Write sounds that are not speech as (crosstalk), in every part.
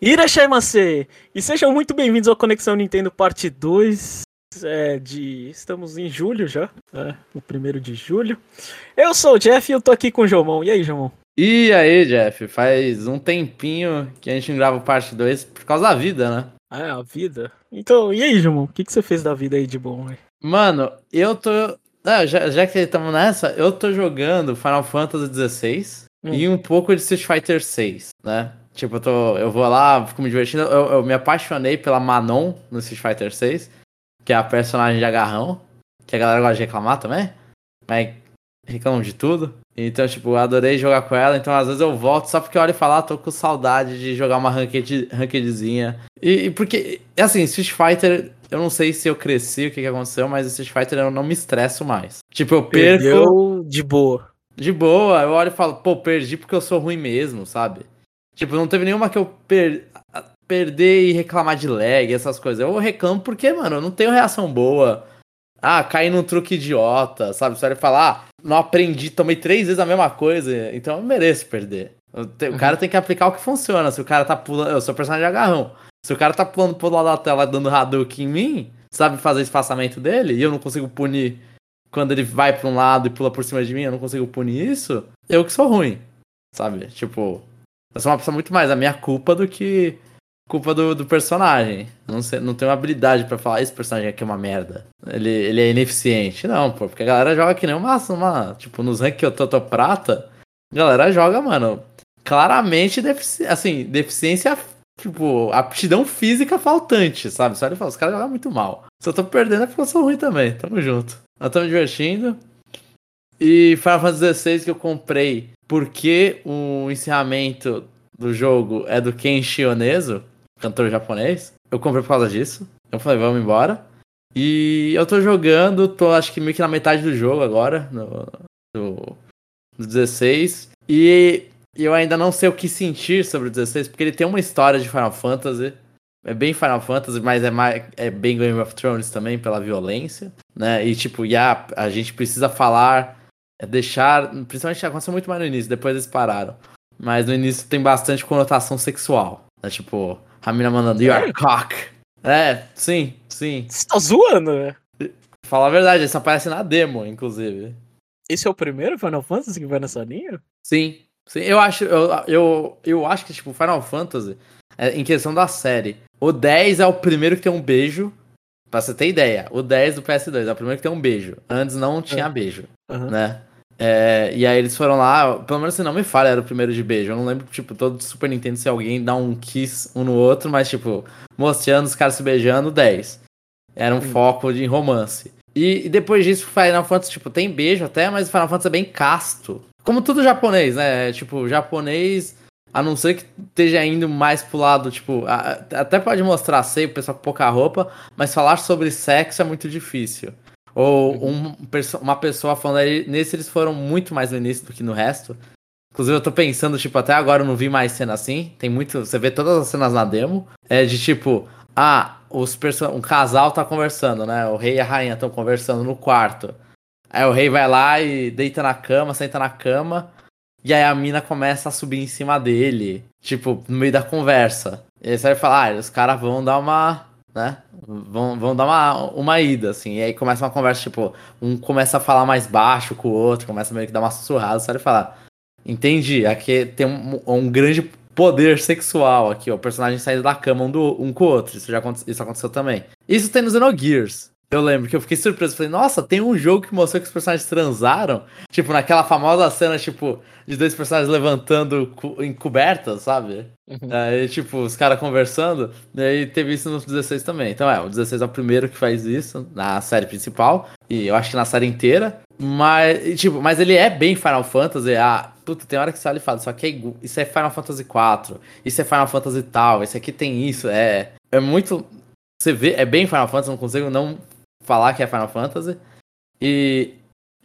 Irashaimase! E sejam muito bem-vindos ao Conexão Nintendo Parte 2. É, de... Estamos em julho já, é, o primeiro de julho. Eu sou o Jeff e eu tô aqui com o Jomão. E aí, Jomão? E aí, Jeff? Faz um tempinho que a gente não grava parte 2 por causa da vida, né? Ah, é, a vida? Então, e aí, Jomão? O que, que você fez da vida aí de bom, véio? Mano, eu tô. Ah, já, já que estamos nessa, eu tô jogando Final Fantasy XVI hum. e um pouco de Street Fighter 6, né? Tipo, eu, tô, eu vou lá, fico me divertindo. Eu, eu me apaixonei pela Manon no Street Fighter 6, que é a personagem de agarrão, que a galera gosta de reclamar também, mas reclamam de tudo. Então, tipo, eu adorei jogar com ela, então às vezes eu volto só porque eu olho e falo, ah, tô com saudade de jogar uma ranked, rankedzinha. E, e porque, assim, Street Fighter, eu não sei se eu cresci, o que, que aconteceu, mas Street Fighter eu não me estresso mais. Tipo, eu perco. Perdeu de boa. De boa, eu olho e falo, pô, perdi porque eu sou ruim mesmo, sabe? Tipo, não teve nenhuma que eu per... perder e reclamar de lag, essas coisas. Eu reclamo porque, mano, eu não tenho reação boa. Ah, caí num truque idiota, sabe? Você vai falar, ah, não aprendi, tomei três vezes a mesma coisa, então eu mereço perder. O cara tem que aplicar o que funciona. Se o cara tá pulando. Eu sou personagem de agarrão. Se o cara tá pulando pro lado da tela dando Hadouken em mim, sabe fazer espaçamento dele, e eu não consigo punir quando ele vai pra um lado e pula por cima de mim, eu não consigo punir isso, eu que sou ruim. Sabe? Tipo, eu sou uma pessoa muito mais a minha culpa do que culpa do, do personagem. Não, sei, não tenho habilidade para falar, esse personagem aqui é uma merda. Ele, ele é ineficiente. Não, pô, porque a galera joga que nem uma, uma tipo, nos ranks que eu tô, tô prata, a galera joga, mano, claramente defici assim, deficiência, tipo, aptidão física faltante, sabe? Só ele fala, os caras jogam muito mal. Se eu tô perdendo é porque eu sou ruim também. Tamo junto. Tô me divertindo. E Final Fantasy XVI que eu comprei porque o encerramento do jogo é do Kenshi Onezu, cantor japonês. Eu comprei por causa disso. Eu falei, vamos embora. E eu tô jogando, tô acho que meio que na metade do jogo agora, no, no, no 16. E eu ainda não sei o que sentir sobre o 16, porque ele tem uma história de Final Fantasy. É bem Final Fantasy, mas é, mais, é bem Game of Thrones também, pela violência, né? E tipo, a gente precisa falar é deixar. Principalmente aconteceu muito mais no início, depois eles pararam. Mas no início tem bastante conotação sexual. Né? Tipo, a mina mandando Your cock. É, sim, sim. Você tá zoando, né? Fala a verdade, isso aparece na demo, inclusive. Esse é o primeiro Final Fantasy que vai nessa linha? Sim, sim. Eu acho, eu, eu, eu acho que, tipo, Final Fantasy, é, em questão da série, o 10 é o primeiro que tem um beijo. Pra você ter ideia, o 10 do PS2 é o primeiro que tem um beijo. Antes não tinha uhum. beijo, uhum. né? É, e aí eles foram lá, pelo menos se não me falha, era o primeiro de beijo. Eu não lembro, tipo, todo Super Nintendo se alguém dá um kiss um no outro, mas, tipo, mostrando os caras se beijando, 10. Era um hum. foco de romance. E, e, depois disso, Final Fantasy, tipo, tem beijo até, mas o Final Fantasy é bem casto. Como tudo japonês, né? Tipo, japonês, a não ser que esteja indo mais pro lado, tipo, a, até pode mostrar seio, o pessoal com pouca roupa, mas falar sobre sexo é muito difícil. Ou uhum. um, uma pessoa falando aí, nesse eles foram muito mais no início do que no resto. Inclusive eu tô pensando, tipo, até agora eu não vi mais cena assim. Tem muito. Você vê todas as cenas na demo. É de tipo, ah, os person... um casal tá conversando, né? O rei e a rainha estão conversando no quarto. Aí o rei vai lá e deita na cama, senta na cama. E aí a mina começa a subir em cima dele. Tipo, no meio da conversa. E aí você vai falar, ah, os caras vão dar uma né? Vão, vão dar uma, uma ida, assim. E aí começa uma conversa, tipo, um começa a falar mais baixo com o outro, começa meio que dar uma sussurrada, sabe? Falar, entendi, aqui tem um, um grande poder sexual aqui, ó. O personagem saindo da cama um, do, um com o outro. Isso já isso aconteceu também. Isso tem no Xenogears. Eu lembro que eu fiquei surpreso. Falei, nossa, tem um jogo que mostrou que os personagens transaram. Tipo, naquela famosa cena, tipo, de dois personagens levantando em cobertas, sabe? Uhum. Aí, tipo, os caras conversando. E aí teve isso no 16 também. Então, é, o 16 é o primeiro que faz isso na série principal. E eu acho que na série inteira. Mas, tipo, mas ele é bem Final Fantasy. Ah, puta, tem hora que você olha e fala, isso aqui é, isso é Final Fantasy 4. Isso é Final Fantasy tal. Esse aqui tem isso. É, é muito. Você vê, é bem Final Fantasy, não consigo não falar que é Final Fantasy. E.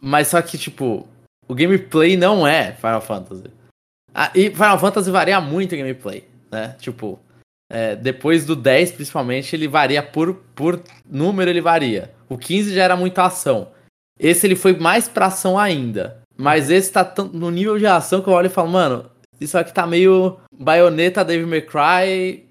Mas só que, tipo, o gameplay não é Final Fantasy. Ah, e Final Fantasy varia muito o gameplay, né? Tipo, é, depois do 10, principalmente, ele varia por, por número, ele varia. O 15 já era muita ação. Esse ele foi mais pra ação ainda. Mas esse tá no nível de ação que eu olho e falo, mano, só que tá meio baioneta Devil May Cry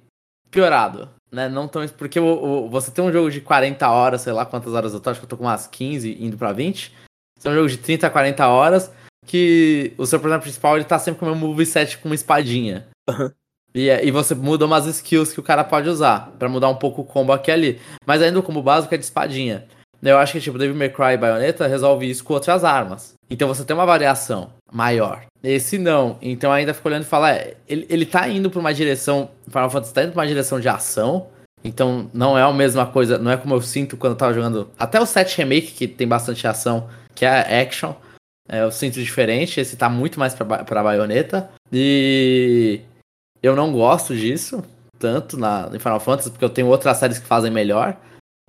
piorado. Né? Não tão. Porque o, o, você tem um jogo de 40 horas, sei lá quantas horas eu tô, acho que eu tô com umas 15 indo pra 20. Você tem um jogo de 30 a 40 horas que o seu personagem principal ele tá sempre com o mesmo moveset com uma espadinha. Uhum. E, e você muda umas skills que o cara pode usar para mudar um pouco o combo aqui e ali. Mas ainda o combo básico é de espadinha. Eu acho que tipo Devil May Cry e Bayonetta resolve isso com outras armas. Então você tem uma variação maior. Esse não. Então ainda fico olhando e fala, é, ele, ele tá indo pra uma direção. Final Fantasy tá indo pra uma direção de ação. Então não é a mesma coisa, não é como eu sinto quando eu tava jogando. Até o 7 Remake, que tem bastante ação, que é action. É, eu sinto diferente. Esse tá muito mais pra, pra baioneta. E eu não gosto disso tanto na, em Final Fantasy, porque eu tenho outras séries que fazem melhor.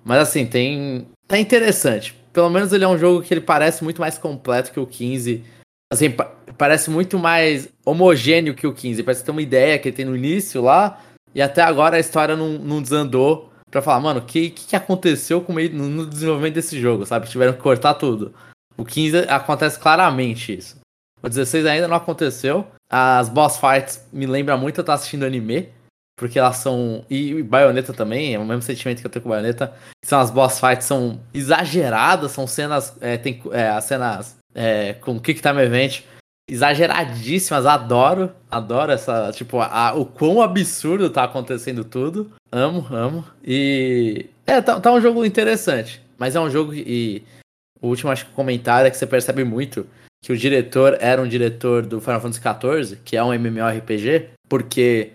Mas assim, tem. Tá interessante. Pelo menos ele é um jogo que ele parece muito mais completo que o 15. Assim, pa parece muito mais homogêneo que o 15. Parece ter uma ideia que ele tem no início lá. E até agora a história não, não desandou pra falar, mano, o que, que, aconteceu com meio, no desenvolvimento desse jogo, sabe? Tiveram que cortar tudo. O 15 acontece claramente isso. O 16 ainda não aconteceu. As boss fights me lembram muito eu estar assistindo anime. Porque elas são. E Bayonetta também, é o mesmo sentimento que eu tenho com Bayonetta. São as boss fights são exageradas, são cenas. É, tem é, as cenas é, com Time Event exageradíssimas, adoro. Adoro essa. Tipo, a, o quão absurdo tá acontecendo tudo. Amo, amo. E. É, tá, tá um jogo interessante. Mas é um jogo e. O último acho que comentário é que você percebe muito que o diretor era um diretor do Final Fantasy XIV, que é um MMORPG, porque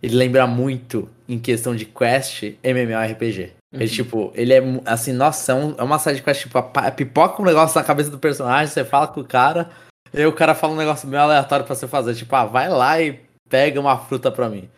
ele lembra muito, em questão de quest, MMORPG. Uhum. Ele, tipo, ele é assim, nossa, é, um, é uma série de quest, tipo, pipoca um negócio na cabeça do personagem, você fala com o cara, e aí o cara fala um negócio meio aleatório pra você fazer. Tipo, ah, vai lá e pega uma fruta pra mim.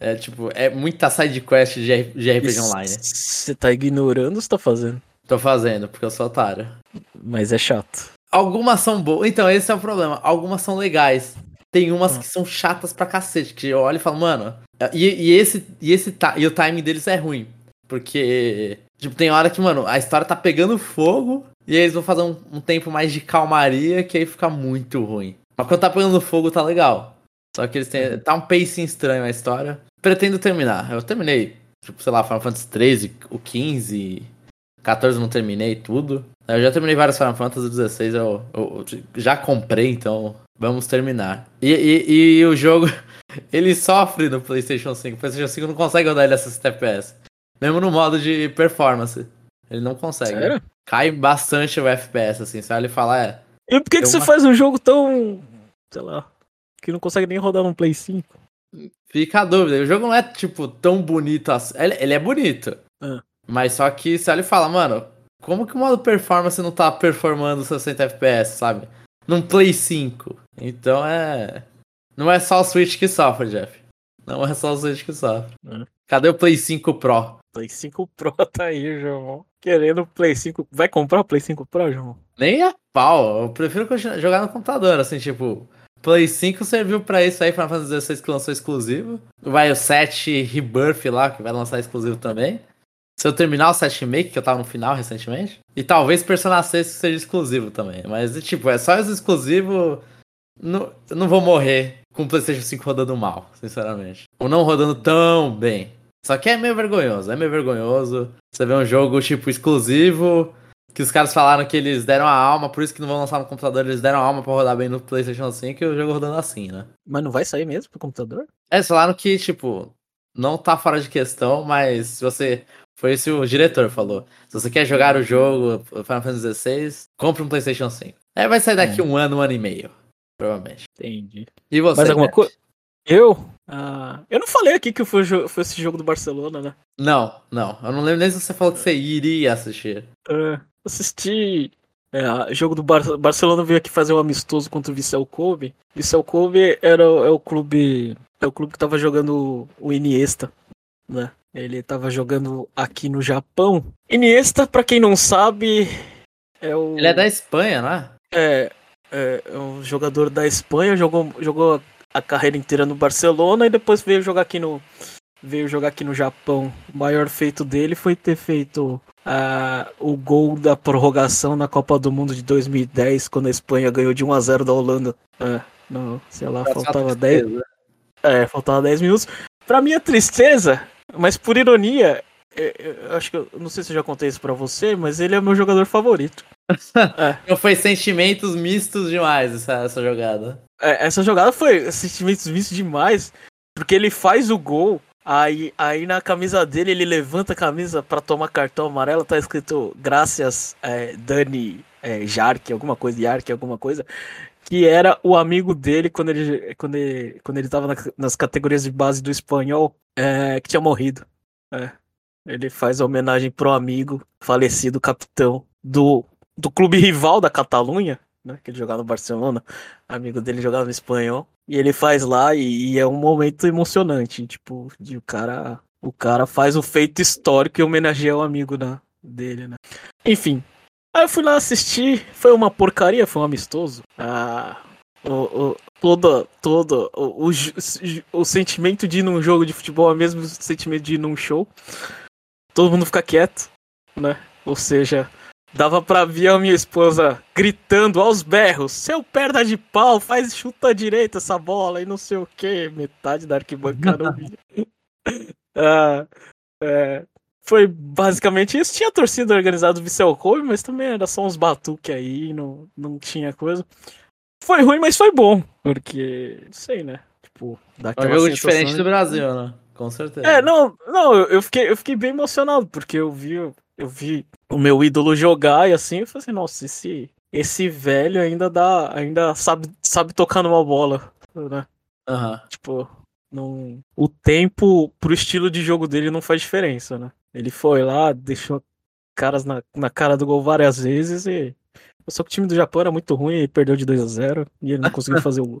É tipo, é muita side quest de, de RPG Isso, online. Você tá ignorando ou você tá fazendo? Tô fazendo, porque eu sou otário. Mas é chato. Algumas são boas. Então, esse é o problema. Algumas são legais. Tem umas que são chatas pra cacete, que eu olho e falo, mano. E, e esse, e, esse e o timing deles é ruim. Porque, tipo, tem hora que, mano, a história tá pegando fogo e eles vão fazer um, um tempo mais de calmaria que aí fica muito ruim. Mas quando tá pegando fogo tá legal. Só que eles têm. Tá um pacing estranho a história. Pretendo terminar. Eu terminei, tipo, sei lá, Final Fantasy 13, o 15, 14 não terminei tudo. Eu já terminei vários Final Fantasy 16, eu, eu, eu já comprei, então Vamos terminar. E, e, e, o jogo, (laughs) ele sofre no PlayStation 5. O PlayStation 5 não consegue rodar ele a 60 FPS. Mesmo no modo de performance. Ele não consegue. Sério? Cai bastante o FPS, assim. Você olha e fala, é. E por que, que você uma... faz um jogo tão. sei lá. que não consegue nem rodar no Play 5? Fica a dúvida. O jogo não é, tipo, tão bonito assim. Ele, ele é bonito. Ah. Mas só que você olha e fala, mano, como que o modo performance não tá performando 60 FPS, sabe? Num Play 5. Então é. Não é só o Switch que sofre, Jeff. Não é só o Switch que sofre. É. Cadê o Play 5 Pro? Play 5 (laughs) Pro tá aí, João. Querendo Play 5. Vai comprar o Play 5 Pro, João? Nem a pau. Eu prefiro jogar no computador, assim, tipo. Play 5 serviu pra isso aí, Final Fantasy 16 que lançou exclusivo. Vai o 7 Rebirth lá, que vai lançar exclusivo também. Se eu terminar o 7 Remake, que eu tava no final recentemente. E talvez Persona 6 seja exclusivo também. Mas, tipo, é só os exclusivos não, não vou morrer com o PlayStation 5 rodando mal, sinceramente. Ou não rodando tão bem. Só que é meio vergonhoso, é meio vergonhoso. Você vê um jogo tipo exclusivo, que os caras falaram que eles deram a alma, por isso que não vão lançar no computador, eles deram a alma pra rodar bem no PlayStation 5 e o jogo rodando assim, né? Mas não vai sair mesmo pro computador? É, eles falaram que, tipo, não tá fora de questão, mas se você. Foi isso o diretor falou. Se você quer jogar o jogo Final Fantasy XVI, compre um PlayStation 5. É, vai sair daqui é. um ano, um ano e meio. Provavelmente. Entendi. E você? Mais alguma coisa? Eu? Ah, eu não falei aqui que foi, foi esse jogo do Barcelona, né? Não, não. Eu não lembro nem se você falou que você iria assistir. Uh, assisti. É, jogo do Bar Barcelona veio aqui fazer um amistoso contra o Vissel Kobe. Vissel Kobe era é o clube. É o clube que tava jogando o Iniesta, né? Ele tava jogando aqui no Japão. Iniesta, pra quem não sabe, é o. Ele é da Espanha, né? É, é, é um jogador da Espanha, jogou, jogou a carreira inteira no Barcelona e depois veio jogar aqui no veio jogar aqui no Japão. O maior feito dele foi ter feito uh, o gol da prorrogação na Copa do Mundo de 2010, quando a Espanha ganhou de 1 a 0 da Holanda. Uh, Não, sei lá, faltava 10. tristeza. É, faltava 10 minutos. Pra minha tristeza, mas por ironia, eu, eu acho que eu não sei se eu já contei isso pra você, mas ele é meu jogador favorito. Não (laughs) foi sentimentos mistos demais essa, essa jogada. É, essa jogada foi sentimentos vistos demais, porque ele faz o gol, aí, aí na camisa dele ele levanta a camisa pra tomar cartão amarelo, tá escrito graças é, Dani é, alguma coisa, Yarque, alguma coisa, que era o amigo dele quando ele, quando ele, quando ele tava na- nas categorias de base do espanhol, é, que tinha morrido. É. Ele faz homenagem pro amigo falecido capitão do, do clube rival da Catalunha, né, que ele jogava no Barcelona amigo dele jogava no espanhol. E ele faz lá e, e é um momento emocionante. Tipo, de o cara. O cara faz o feito histórico e homenageia o amigo da, dele, né? Enfim. Aí eu fui lá assistir. Foi uma porcaria, foi um amistoso. Ah. O, o, todo, todo o, o, o sentimento de ir num jogo de futebol é o mesmo sentimento de ir num show. Todo mundo fica quieto, né? Ou seja, Dava pra ver a minha esposa gritando aos berros: Seu perna de pau, faz chuta direita essa bola e não sei o que. Metade da arquibancada. (laughs) Ah, é, foi basicamente isso. Tinha torcida organizada do Vissel Kobe, mas também era só uns batuque aí, não, não tinha coisa. Foi ruim, mas foi bom, porque, não sei, né? Tipo, É um jogo diferente de- do Brasil, né? Com certeza. é, não, não, eu fiquei, eu fiquei bem emocionado, porque eu vi, eu vi o meu ídolo jogar e assim, eu falei assim, nossa, esse, esse velho ainda dá, ainda sabe, sabe tocar numa bola, né? Aham. Tipo, não, o tempo pro estilo de jogo dele não faz diferença, né? Ele foi lá, deixou caras na, na cara do gol várias vezes e só que o time do Japão era muito ruim e perdeu de 2 a 0 e ele não conseguiu (laughs) fazer o,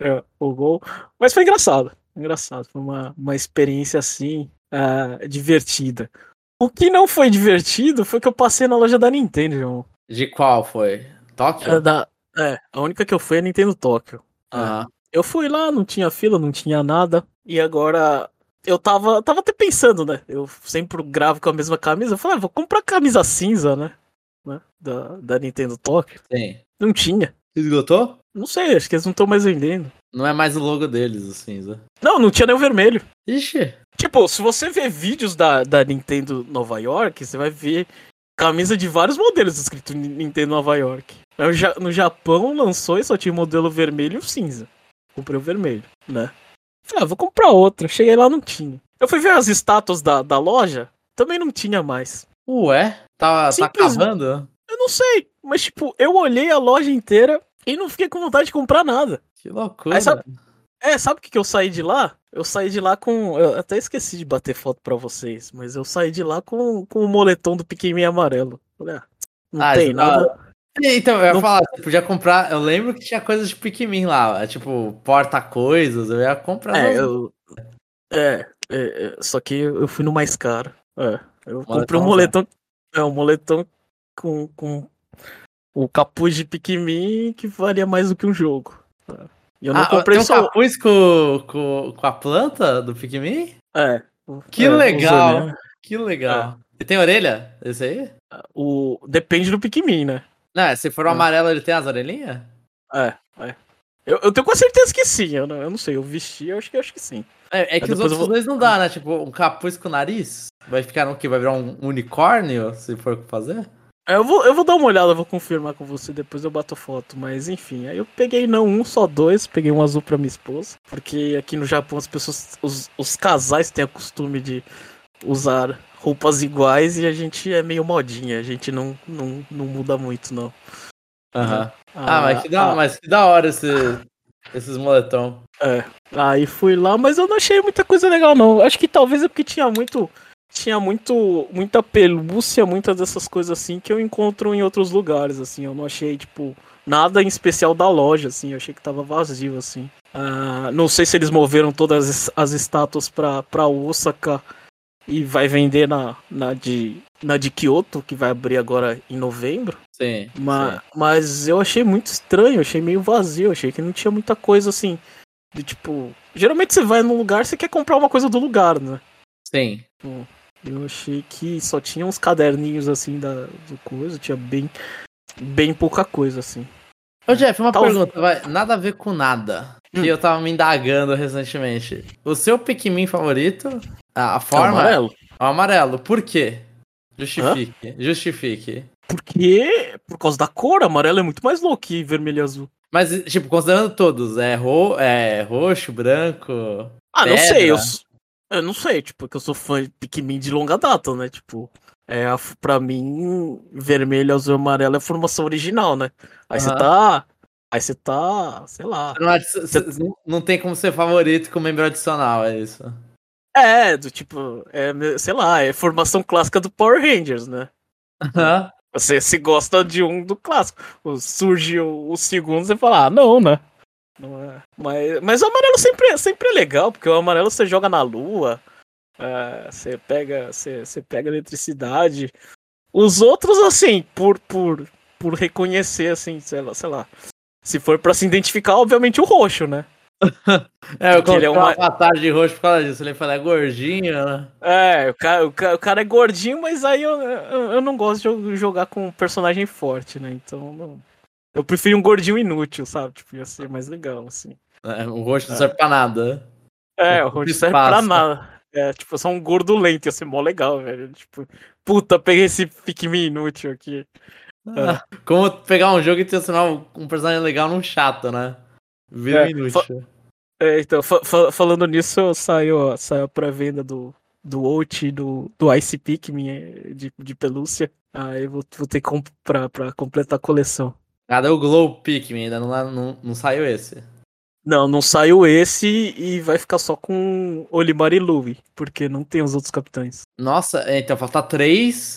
é, o gol. Mas foi engraçado. Engraçado. Foi uma, uma experiência assim ah, divertida. O que não foi divertido foi que eu passei na loja da Nintendo, João. De qual foi? Tóquio? É, da, é, a única que eu fui é a Nintendo Tóquio. Aham. Eu fui lá, não tinha fila, não tinha nada. E agora eu tava, tava até pensando, né? Eu sempre gravo com a mesma camisa. Eu falei, ah, vou comprar camisa cinza, né? né? Da, da Nintendo Tóquio. Sim. Não tinha. Esgotou? Não sei, acho que eles não estão mais vendendo. Não é mais o logo deles, o cinza. Não, não tinha nem o vermelho. Ixi. Tipo, se você ver vídeos da, da Nintendo Nova York, você vai ver camisa de vários modelos escrito Ni- Nintendo Nova York. No, Ja- no Japão lançou e só tinha modelo vermelho e o cinza. Comprei o vermelho, né? Falei, ah, vou comprar outra. Cheguei lá, não tinha. Eu fui ver as estátuas da, da loja, também não tinha mais. Ué? Tá, tá acabando? Eu não sei, mas tipo, eu olhei a loja inteira e não fiquei com vontade de comprar nada. Que loucura. Aí sabe- É, sabe o que, que eu saí de lá? Eu saí de lá com. Eu até esqueci de bater foto pra vocês, mas eu saí de lá com, com o moletom do Pikmin amarelo. Falei, ah, não Ah, tem nada. Então, eu ia Não- falar, você podia comprar. Eu lembro que tinha coisas de Pikmin lá, é tipo, porta-coisas. Eu ia comprar. É, eu. É, é, é, só que eu fui no mais caro. É, eu comprei um moletom. É, um moletom com, com o capuz de Pikmin que valia mais do que um jogo. É. E eu não Ah, comprei tem um só. capuz com, com, com a planta do Pikmin? É. Que é, legal. Que legal. E tem orelha? Esse aí? O... Depende do Pikmin, né? Não, se for o É. amarelo, ele tem as orelhinhas? É, é. Eu, eu tenho com certeza que sim. Eu não, eu não sei. Eu vesti, eu acho que, eu acho que sim. É, é que os outros vou- dois não dá, né? Tipo, um capuz com nariz? Vai ficar no quê? Vai virar um unicórnio, se for fazer? É, Eu vou, eu vou dar uma olhada, eu vou confirmar com você, depois eu bato foto. Mas enfim, aí eu peguei não um, só dois. Peguei um azul pra minha esposa. Porque aqui no Japão as pessoas, os, os casais têm o costume de usar roupas iguais e a gente é meio modinha. A gente não, não, não muda muito, não. Aham. Ah, mas que da, mas que da hora esse, esses moletom. É. Aí fui lá, mas eu não achei muita coisa legal, não. Acho que talvez é porque tinha muito. Tinha muito. muita pelúcia, muitas dessas coisas assim que eu encontro em outros lugares, assim. Eu não achei, tipo, nada em especial da loja, assim. Eu achei que tava vazio, assim. Ah, não sei se eles moveram todas as- as estátuas pra, pra Osaka e vai vender na, na, de, na de Kyoto, que vai abrir agora em novembro. Sim. Mas, mas eu achei muito estranho, achei meio vazio, achei que não tinha muita coisa assim. De tipo. Geralmente você vai num lugar, você quer comprar uma coisa do lugar, né? Sim. Eu achei que só tinha uns caderninhos assim da, do coisa, tinha bem. bem pouca coisa, assim. Ô, Jeff, uma pergunta, vai. Nada a ver com nada. Hum. Que eu tava me indagando recentemente. O seu Pikmin favorito, a, a É o forma amarelo. é o amarelo. Por quê? Justifique. Justifique. Porque, por causa da cor, amarelo é muito mais louco que vermelho e azul. Mas, tipo, considerando todos, é, ro é roxo, branco. Ah, não Pedra. sei, eu, eu não sei, tipo, que eu sou fã de Pikmin de longa data, né? Tipo, é, pra mim, vermelho, azul e amarelo é a formação original, né? Aí você Aham. tá. Aí você tá, sei lá. Não, adi- c- c- não- tem como ser favorito com membro adicional, é isso. É, do tipo, é, sei lá, é formação clássica do Power Rangers, né? Aham. Você se gosta de um do clássico. Surge o, o segundo, você fala, ah, não, né? Não é. Mas, mas o amarelo sempre, é- sempre é legal, porque o amarelo você joga na lua, é, você pega, você, você pega eletricidade. Os outros, assim, por, por, por reconhecer, assim, sei lá, sei lá. Se for pra se identificar, obviamente o roxo, né? (laughs) É, eu ele coloquei é uma uma- de roxo por causa disso. Ele fala, é gordinho, né? É, o cara, o ca- o cara é gordinho, mas aí eu, eu, eu não gosto de jo- jogar com um personagem forte, né? Então, não- eu prefiro um gordinho inútil, sabe? Tipo, ia ser mais legal, assim. É, o roxo não serve pra nada. É, o roxo serve pra espaço. nada. É, tipo, só um gordo lento, ia ser mó legal, velho. Tipo, puta, peguei esse Pikmin inútil aqui. Ah, Como pegar um jogo e transformar um- personagem legal num chato, né? Vira É, inútil. É, então, fa- fa- falando nisso, saiu, saiu a pré-venda do, do Out e do, do Ice Pikmin é, de, de pelúcia. Aí vou, vou ter que comprar pra completar a coleção. Cadê o Glow Pikmin? Ainda não, não, não saiu esse. Não, não saiu esse e vai ficar só com Olimar e Louie, porque não tem os outros capitães. Nossa, é, então falta três.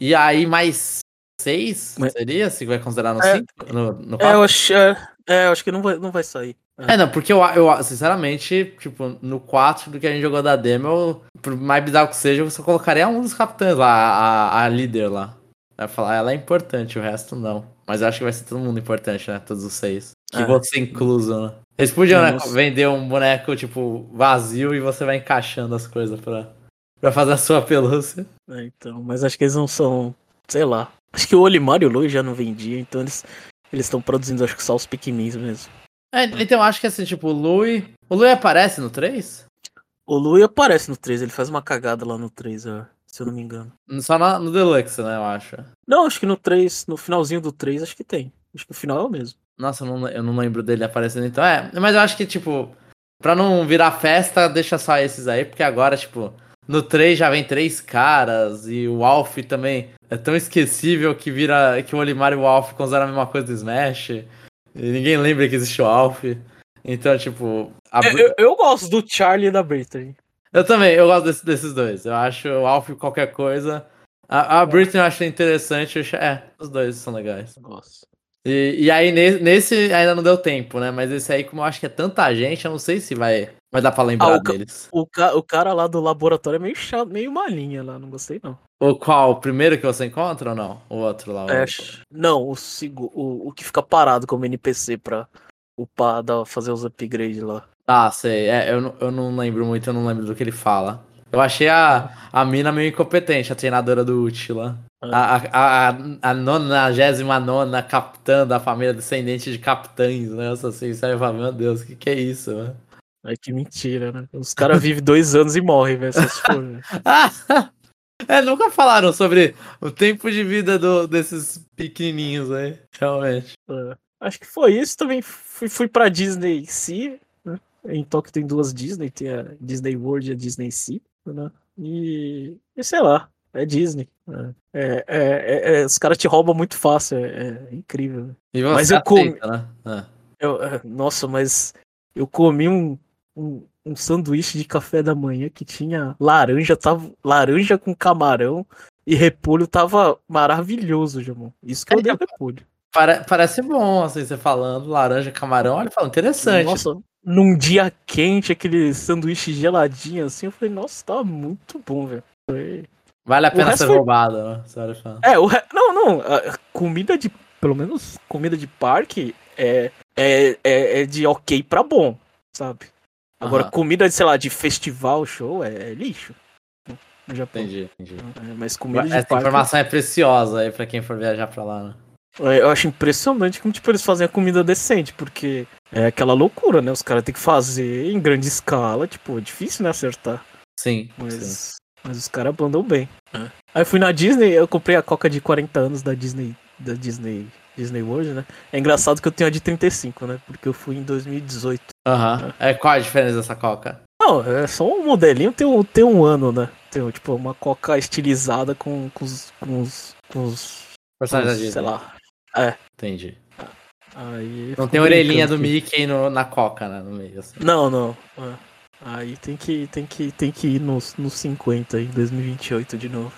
E aí mais seis? Mas- Seria? Se vai considerar no É. cinco? No, no É, eu acho, é, é, eu acho que não vai, não vai sair. É, não, porque eu, eu, sinceramente, tipo, no 4 do que a gente jogou da demo, eu, por mais bizarro que seja, eu só colocaria um dos capitães lá, a, a líder lá. Vai falar, ela é importante, o resto não. Mas acho que vai ser todo mundo importante, né? Todos os seis. Que É. você incluso, né? Eles podiam, né, vender um boneco, tipo, vazio e você vai encaixando as coisas pra, pra fazer a sua pelúcia. É, então, mas acho que eles não são, sei lá. Acho que o Olimar e o Louie já não vendia, então eles eles estão produzindo acho que só os Pikmins mesmo. É, então eu acho que assim, tipo, o Louie. O Louie aparece no 3? O Louie aparece no 3, ele faz uma cagada lá no 3, ó, se eu não me engano. Só na- no Deluxe, né, eu acho. Não, acho que no 3, no finalzinho do 3, acho que tem. Acho que o final é o mesmo. Nossa, eu não, eu não lembro dele aparecendo então. É, mas eu acho que, tipo, pra não virar festa, deixa só esses aí, porque agora, tipo, no 3 já vem três caras e o Alf também é tão esquecível que vira que o Olimar e o Alf consideram a mesma coisa do Smash. E ninguém lembra que existe o Alf. Então, tipo. a Bri- Eu, eu gosto do Charlie e da Brittany. Eu também, eu gosto desse- desses dois. Eu acho o Alf qualquer coisa. A, a Britney eu acho interessante. eu É, os dois são legais. Gosto. E, e aí, ne- nesse ainda não deu tempo, né? Mas esse aí, como eu acho que é tanta gente, eu não sei se vai, vai dar pra lembrar Ah, o deles. O, ca- o cara lá do laboratório é meio chato, meio malinha lá, não gostei não. O qual? O primeiro que você encontra ou não? O outro lá? o- É, não, o, o, o que fica parado como NPC pra upar, dar, fazer os upgrades lá. Ah, sei. É, eu, não- eu não lembro muito, eu não lembro do que ele fala. Eu achei a, a mina meio incompetente, a treinadora do Uchi lá. A, a, a, a nonagésima nona capitã da família descendente de capitães, né? Assim, sai e fala, meu Deus, o que, que é isso, mano? Ai, que mentira, né? Os caras vivem dois anos e morrem, velho, velho. (laughs) Ah, é, nunca falaram sobre o tempo de vida do, desses pequenininhos aí, realmente. É. Acho que foi isso. Também fui, fui pra Disney Sea. Né? Em Tóquio tem duas Disney, tem a Disney World e a Disney Sea. Né? E, e sei lá, é Disney. né? É, é, é- é- os caras te roubam muito fácil, é, é incrível. né? Mas eu aceita, né? Eu- é, nossa, mas eu comi um, um, um sanduíche de café da manhã que tinha laranja, tava laranja com camarão e repolho tava maravilhoso, Jamon. Isso que eu odeio repolho. Pare- parece bom, assim, você falando, laranja, camarão, olha, fala, interessante. Nossa, num dia quente, aquele sanduíche geladinho assim, eu falei, nossa, tava muito bom, velho. Foi- Vale a pena ser foi- roubado, né? Sério. É, o re... não, não, comida de, pelo menos comida de parque é, é, é, é de ok pra bom, sabe? Agora, Aham. comida, de, sei lá, de festival, show, é, é lixo. No Japão. Entendi, entendi. É, mas comida de Essa parque... informação é preciosa aí pra quem for viajar pra lá, né? É, Eu acho impressionante como tipo, eles fazem a comida decente, porque é aquela loucura, né? Os caras têm que fazer em grande escala, tipo, é difícil, né, acertar. Sim. sim. Mas, mas os caras mandam bem. Aí eu fui na Disney, eu comprei a Coca de 40 anos da Disney, da Disney, Disney World, né? É engraçado que eu tenho a de 35, né? Porque eu fui em 2018. Aham. É, qual a diferença dessa coca? Não, é só um modelinho, tem um, tem um ano, né? Tem tipo uma Coca estilizada com, com os. Com os, com os Personagem da Disney. sei lá. Entendi. Aí Não tem orelhinha do Mickey no- na coca, né? No meio, assim. Não, não. é. Aí tem que, tem que, tem que ir nos, nos 50 em 2028 de novo.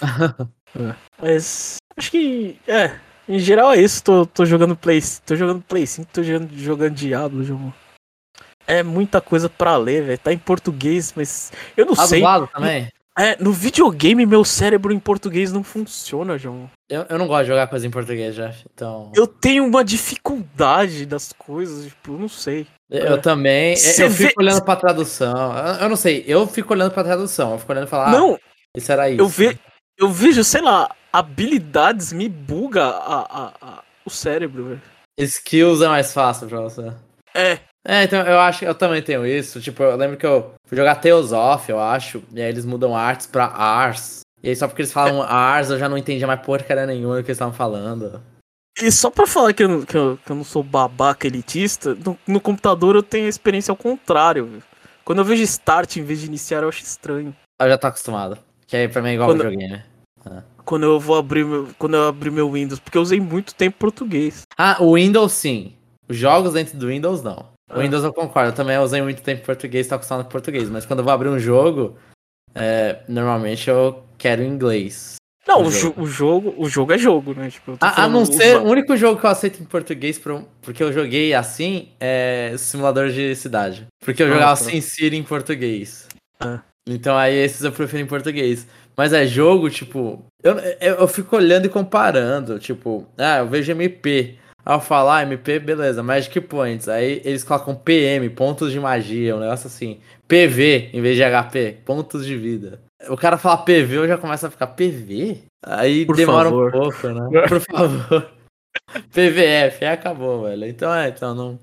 (laughs) É. Mas acho que é. Em geral é isso. Tô, tô jogando Play. Tô jogando Play 5, tô jogando, jogando Diablo, João. É muita coisa pra ler, velho. Tá em português, mas eu não Tá sei. dublado também? É, no videogame meu cérebro em português não funciona, João. Eu, eu não gosto de jogar coisa em português, Jeff. Então. Eu tenho uma dificuldade das coisas, tipo, eu não sei. Eu, É. também. Eu, Cê eu fico vê- olhando pra tradução. Eu, eu não sei. Eu fico olhando pra tradução. Eu fico olhando e falar. não, Ah, isso era isso. eu, ve, eu vejo, sei lá, habilidades me buga a, a, a- o cérebro, velho. Skills é mais fácil pra você. É, É, então eu acho que eu também tenho isso. Tipo, eu lembro que eu fui jogar Tales of, eu acho, e aí eles mudam arts pra Ars. E aí só porque eles falam Ars eu já não entendia mais porcaria nenhuma do que eles estavam falando. E só pra falar que eu, não- que eu, que eu não sou babaca elitista, no, no computador eu tenho a experiência ao contrário. velho. Quando eu vejo start em vez de iniciar, eu acho estranho. Eu já tô acostumado. Que aí pra mim é igual Quando- videogame. Quando eu vou abrir meu, quando eu abrir meu Windows, porque eu usei muito tempo português. Ah, o Windows sim. Os jogos dentro do Windows não. O Ah. Windows eu concordo, eu também usei muito tempo em português, tô acostumado com português. Mas quando eu vou abrir um jogo, é, normalmente eu quero inglês. Não, O jogo. jo- o jogo, o jogo é jogo, né? Tipo, A, a falando não ser, o único jogo que eu aceito em português pro- porque eu joguei assim é simulador de cidade. Porque eu Ah, jogava tá. Sin City em português. Ah. Então aí esses eu prefiro em português. Mas é jogo, tipo. Eu, eu, eu fico olhando e comparando. Tipo, ah, eu vejo MP. Eu falo, ah, MP, beleza, Magic Points. Aí eles colocam PM, pontos de magia, um negócio assim. PV em vez de HP, pontos de vida. O cara fala PV, eu já começo a ficar PV? Aí Por demora favor. um pouco, né? (laughs) Por favor. PVF, aí acabou, velho. Então é, então não.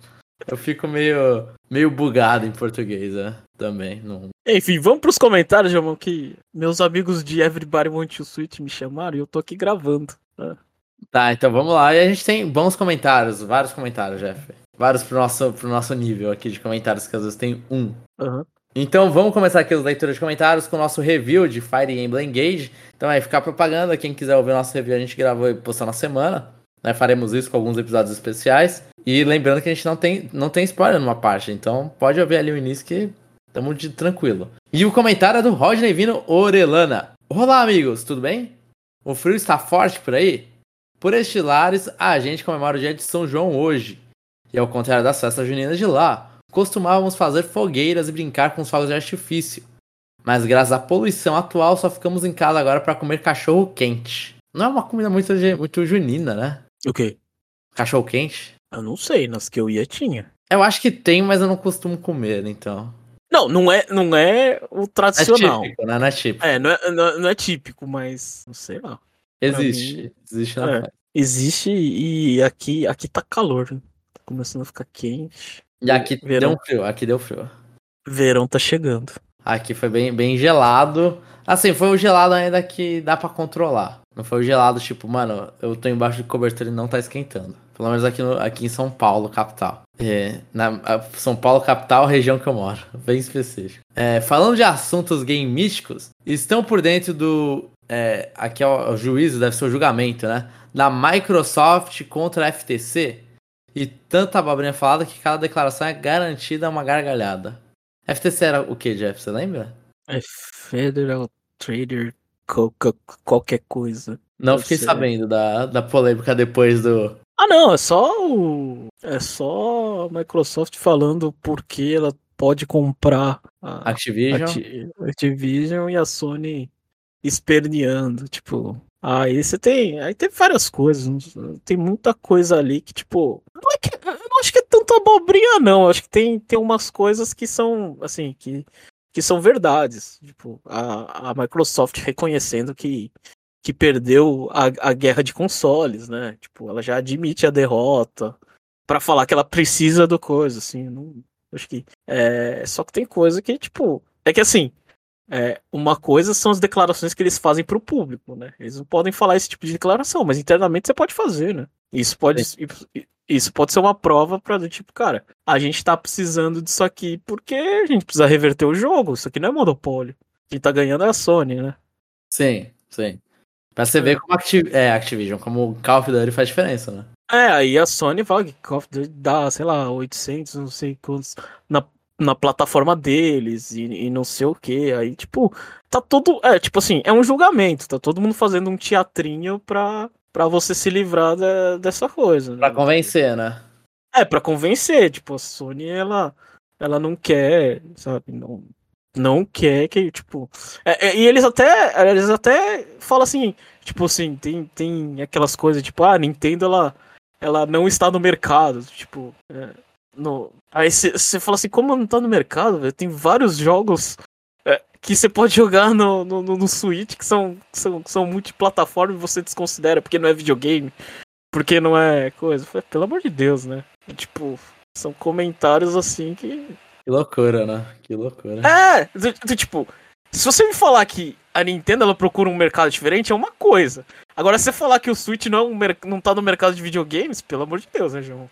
Eu fico meio, meio bugado em português, né? Também. Não... Enfim, vamos pros comentários, Jamão, que meus amigos de Everybody Want to Switch me chamaram e eu tô aqui gravando. Tá, então vamos lá. E a gente tem bons comentários, vários comentários, Jeff. Vários pro nosso, pro nosso nível aqui de comentários, que às vezes tem um. Aham. Então vamos começar aqui as leituras de comentários com o nosso review de Fire Emblem Engage. Então aí ficar propaganda, quem quiser ouvir o nosso review a gente gravou e postou na semana. Né? Faremos isso com alguns episódios especiais. E lembrando que a gente não tem, não tem spoiler numa parte, então pode ouvir ali o início que estamos de tranquilo. E o comentário é do Rodney Vino Orelana. Olá amigos, tudo bem? O frio está forte por aí? Por estes lares, a gente comemora o dia de São João hoje. E ao contrário das festas juninas de lá, costumávamos fazer fogueiras e brincar com os fogos de artifício. Mas graças à poluição atual, só ficamos em casa agora para comer cachorro quente. Não é uma comida muito, muito junina, né? O quê? Cachorro quente? Eu não sei, nas que eu ia tinha. Eu acho que tem, mas eu não costumo comer, então. Não, não é, não é o É tradicional. típico, né? Não é típico. É, não é, não é, não é típico, mas não sei lá. Existe. Existe na É. Existe e aqui, aqui tá calor. né? Tá começando a ficar quente. E aqui Verão. deu frio, aqui deu frio. Verão tá chegando. Aqui foi bem, bem gelado. Assim, foi o gelado ainda que dá pra controlar. Não foi o gelado tipo, mano, eu tô embaixo de cobertura e não tá esquentando. Pelo menos aqui, no- aqui em São Paulo, capital. É, na São Paulo, capital, região que eu moro. Bem específico. É, falando de assuntos game místicos, estão por dentro do. É, aqui é o, o juízo, deve ser o julgamento, né? Da Microsoft contra a FTC. E tanta abobrinha falada que cada declaração é garantida uma gargalhada. FTC era o que, Jeff? Você lembra? É Federal Trader qualquer coisa. Não fiquei ser. sabendo da, da polêmica depois do. Ah não, é só o. É só a Microsoft falando porque ela pode comprar a Activision. Acti- Activision e a Sony esperneando, tipo. Aí você tem. Aí tem várias coisas. Tem muita coisa ali que, tipo. Não é que, eu não acho que é tanto abobrinha, não. Eu Acho que tem, tem umas coisas que são, assim, que, que são verdades. Tipo, a, a Microsoft reconhecendo que, que perdeu a, a guerra de consoles, né? Tipo, ela já admite a derrota para falar que ela precisa do coisa, assim. Não, acho que. É, só que tem coisa que, tipo. É que assim. É, uma coisa são as declarações que eles fazem pro público, né? Eles não podem falar esse tipo de declaração, mas internamente você pode fazer, né? Isso pode, isso pode ser uma prova para do tipo, cara, a gente tá precisando disso aqui porque a gente precisa reverter o jogo. Isso aqui não é monopólio. Quem tá ganhando é a Sony, né? Sim, sim. Pra você ver como Activ é, Activision, como o Call of Duty faz diferença, né? É, aí a Sony fala que Call of Duty dá, sei lá, 800, não sei quantos, na, na plataforma deles e, e não sei o que. Aí, tipo, tá todo. É, tipo assim, é um julgamento, tá todo mundo fazendo um teatrinho pra, pra você se livrar de, dessa coisa. Né? Pra convencer, né? É, pra convencer. Tipo, a Sony, ela, ela não quer, sabe? Não, não quer que, tipo. É, é, e eles até. Eles até falam assim, tipo assim, tem, tem aquelas coisas, tipo, ah, a Nintendo ela, ela não está no mercado. Tipo. É, no... Aí você fala assim, como não tá no mercado, velho? Tem vários jogos é, que você pode (laughs) jogar no, no, no Switch que são, são, são multiplataforma e você desconsidera porque não é videogame. Porque não é coisa. Pelo amor de Deus, né? Tipo, são comentários assim que que loucura, né? Que loucura. É, do, do, tipo, se você me falar que a Nintendo ela procura um mercado diferente, é uma coisa. Agora, se você falar que o Switch não, é um não tá no mercado de videogames, pelo amor de Deus, né, João?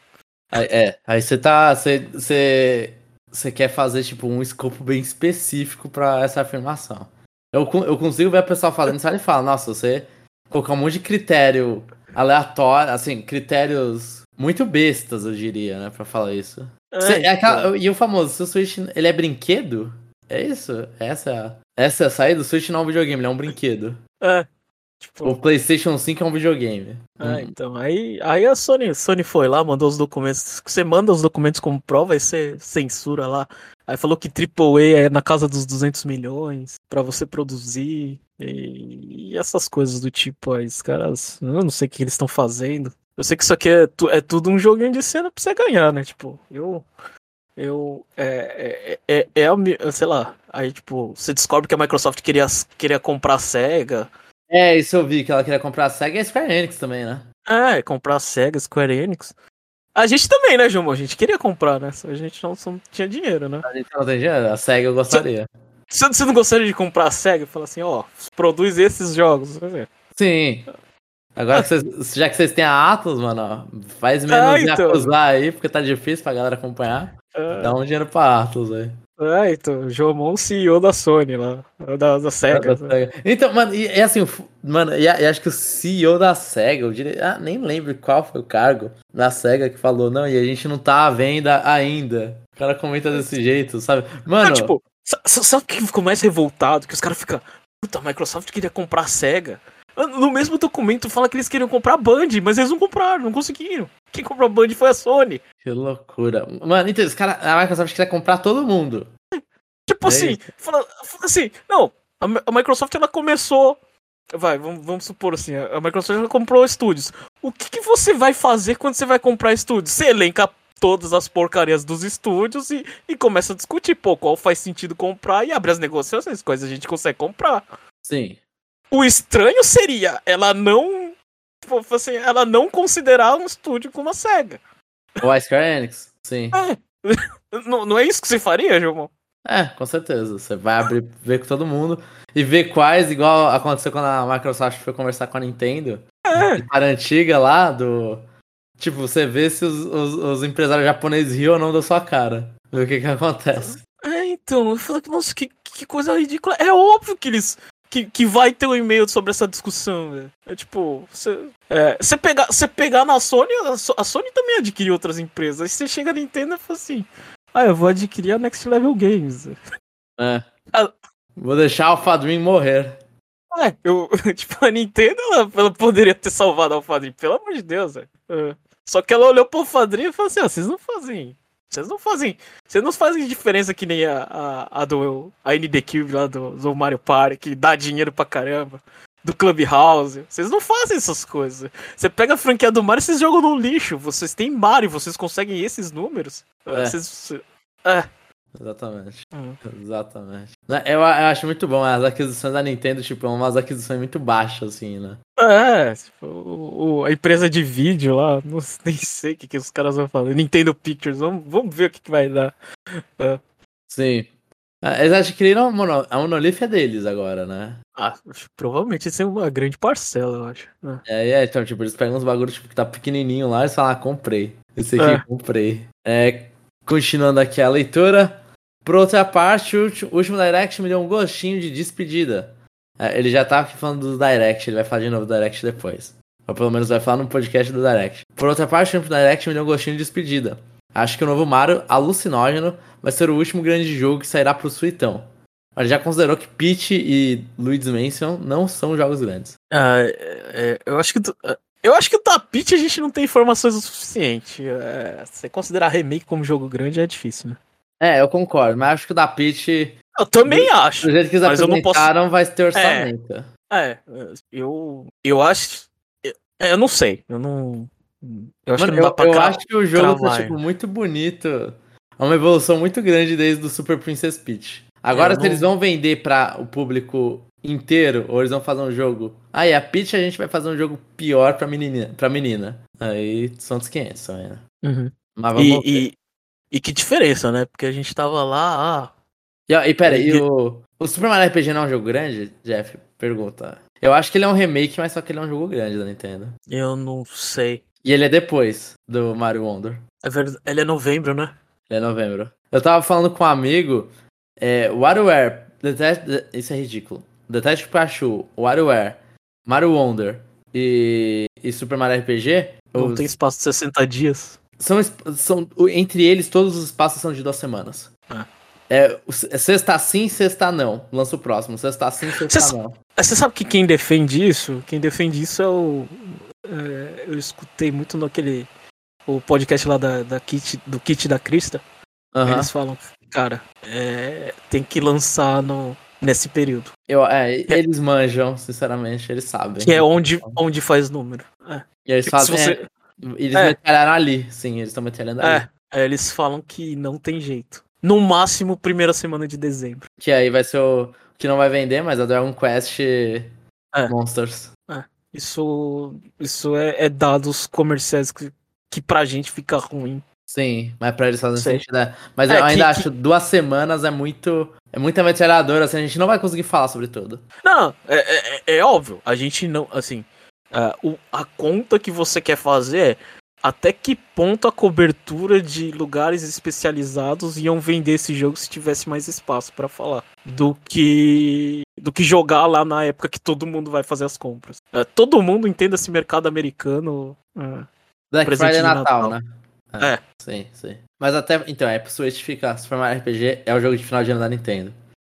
É, aí você tá. Você, você, você quer fazer, tipo, um escopo bem específico para essa afirmação. Eu, eu consigo ver a pessoa falando isso e fala, nossa, você colocar um monte de critério aleatório, assim, critérios muito bestas, eu diria, né, pra falar isso. Cê, é aquela, e o famoso, se o Switch ele é brinquedo? É isso? Essa, essa é a saída? O Switch não é um videogame, ele é um brinquedo. É. Tipo... O PlayStation 5 é um videogame. É, hum. então. Aí, aí a Sony, Sony foi lá, mandou os documentos. Você manda os documentos como prova, aí você censura lá. Aí falou que AAA é na casa dos 200 milhões para você produzir. E, e, essas coisas do tipo. Aí os caras. Eu não sei o que eles estão fazendo. Eu sei que isso aqui é, tu, é tudo um joguinho de cena pra você ganhar, né? Tipo, eu. Eu. É, é, é, é, sei lá. Aí, tipo, você descobre que a Microsoft queria, queria comprar a SEGA. É, isso eu vi, que ela queria comprar a SEGA e a Square Enix também, né? É, comprar a SEGA, Square Enix. A gente também, né, João? A gente queria comprar, né? Só a gente não, não tinha dinheiro, né? A gente não tem dinheiro? A SEGA eu gostaria. Você, você não gostaria de comprar a SEGA? Fala assim, ó, produz esses jogos. Sim. Agora, que vocês, já que vocês têm a Atlas, mano, faz menos ah, então. Yakuza aí, porque tá difícil pra galera acompanhar. Ah. Dá um dinheiro pra Atlas aí. É, então, Jomon CEO da Sony lá, da, da SEGA. Da Sega. Então, mano, e, e assim, mano, e, e, acho que o CEO da SEGA, eu diria, ah, nem lembro qual foi o cargo da SEGA que falou, não, e a gente não tá à venda ainda. O cara comenta desse jeito, sabe? Mano. Não, tipo, sabe o que ficou mais revoltado? Que os caras ficam, puta, a Microsoft queria comprar a SEGA. No mesmo documento fala que eles queriam comprar a Band, mas eles não compraram, não conseguiram. Quem comprou a Band foi a Sony. Que loucura. Mano, então, os caras, a Microsoft quer comprar todo mundo. Tipo é assim, fala, fala, assim, não, a, a, Microsoft ela começou. Vai, vamos, vamos supor assim, a Microsoft ela comprou estúdios. O que, que você vai fazer quando você vai comprar estúdios? Você elenca todas as porcarias dos estúdios e, e começa a discutir, pô, qual faz sentido comprar e abre as negociações, coisas a gente consegue comprar. Sim. O estranho seria ela não. Tipo, assim, ela não considerar um estúdio como a SEGA. Ou a Square Enix, sim. É. (laughs) não, não é isso que você faria, João? É, com certeza. Você vai abrir, ver com todo mundo e ver quais, igual aconteceu quando a Microsoft foi conversar com a Nintendo. É. A antiga lá, do. Tipo, você vê se os, os, os empresários japoneses riam ou não da sua cara. Ver o que que acontece. É, então, eu falei que, nossa, que, que coisa ridícula. É óbvio que eles que, que vai ter um e-mail sobre essa discussão, velho. É tipo, você é, pegar, pegar na Sony, a Sony também adquiriu outras empresas. Aí você chega na Nintendo e fala assim: Ah, eu vou adquirir a Next Level Games. É. A... Vou deixar a Alpha Dream morrer. É, eu, (laughs) tipo, a Nintendo ela, ela poderia ter salvado a Alpha Dream, pelo amor de Deus, velho. É. Só que ela olhou pro Alpha Dream e falou assim: ah, vocês não fazem vocês não fazem. Vocês não fazem diferença que nem a, a, a do. A ND Cube lá do, do Mario Party, que dá dinheiro pra caramba. Do Clubhouse. Vocês não fazem essas coisas. Você pega a franquia do Mario e vocês jogam no lixo. Vocês têm Mario, vocês conseguem esses números. É. Vocês, é. Exatamente. Hum. Exatamente. Né, Eu, eu acho muito bom as aquisições da Nintendo, tipo, umas aquisições muito baixas, assim, né? É, tipo, o- o- a empresa de vídeo lá, não, nem sei o que, que os caras vão falar. Nintendo Pictures, vamos, vamos ver o que, que vai dar. Sim. Ah, Eles adquiriram a, Mono, a Monolith é deles agora, né? Ah, provavelmente isso é uma grande parcela, eu acho. né? É, é, então, tipo, eles pegam uns bagulhos tipo, que tá pequenininho lá e falam, ah, comprei. Esse aqui É. comprei. É, continuando aqui a leitura. Por outra parte, o último Direct me deu um gostinho de despedida. É, ele já aqui falando do Direct, ele vai falar de novo do Direct depois. Ou pelo menos vai falar no podcast do Direct. Por outra parte, o último Direct me deu um gostinho de despedida. Acho que o novo Mario, alucinógeno, vai ser o último grande jogo que sairá pro Suitão. Ele já considerou que Peach e Luigi's Mansion não são jogos grandes. Ah, é- é, eu acho que. do- é, Eu acho que o Tapete a gente não tem informações o suficiente. É, você considerar remake como jogo grande é difícil, né? É, eu concordo, mas acho que o da Peach, Eu também acho. do jeito que eles Mas eu não posso- apresentaram, vai ter orçamento. É, eu. Eu acho. Eu, eu não sei. Eu não. Eu acho Mano, que não dá eu, pra eu cra- acho que o jogo tá, cravar. tipo, muito bonito. É uma evolução muito grande desde o Super Princess Peach. Agora, Eu se não- eles vão vender pra o público inteiro, ou eles vão fazer um jogo... Ah, e a Peach a gente vai fazer um jogo pior pra menina. Pra menina. Aí são dos 500 também, né? Uhum. Mas vamos ver. E, e, e que diferença, né? Porque a gente tava lá, ah, E, e pera, e E- o, o Super Mario RPG não é um jogo grande, Jeff? Pergunta. Eu acho que ele é um remake, mas só que ele é um jogo grande da Nintendo. eu não sei. E ele é depois do Mario Wonder. É verdade, ele é novembro, né? Ele é novembro. Eu tava falando com um amigo, é, WarioWare, Detect- isso é ridículo. Detective Pikachu, WarioWare, Mario Wonder e, e Super Mario RPG, Não os- tem espaço de 60 dias. São, são, entre eles, todos os espaços são de duas semanas. Ah. É, o- sexta sim, sexta não. Lança o próximo. Sexta sim, sexta Cês- não. Você sabe que quem defende isso? Quem defende isso é o. é, eu escutei muito naquele. O podcast lá da, da Kit, do Kit da Crista. Eles falam, cara, é, tem que lançar no, nesse período. Eu, é, eles manjam, sinceramente, eles sabem. Que é onde, onde faz número. É. E eles Se fazem. você- é, eles É. metralharam ali. Sim, eles estão metralhando ali. É, é, eles falam que não tem jeito. No máximo, primeira semana de dezembro. Que aí vai ser o. Que não vai vender, mas é Dragon Quest Monsters. Isso, isso é, é dados comerciais que, que pra gente fica ruim. Sim, mas pra eles fazem sentido. é. Mas É, eu ainda que- acho duas semanas é muito. É muita metralhadora, assim, a gente não vai conseguir falar sobre tudo. Não, é, é- é- é óbvio. A gente não. Assim, ah, o- a conta que você quer fazer é até que ponto a cobertura de lugares especializados iam vender esse jogo se tivesse mais espaço pra falar. Do que. Do que jogar lá na época que todo mundo vai fazer as compras. Ah, todo mundo entende esse mercado americano. ah, Black Friday de Natal, Natal. né? É. Sim, sim. Mas até. Então, é Switch ficar. Super Mario RPG é o jogo de final de ano da Nintendo.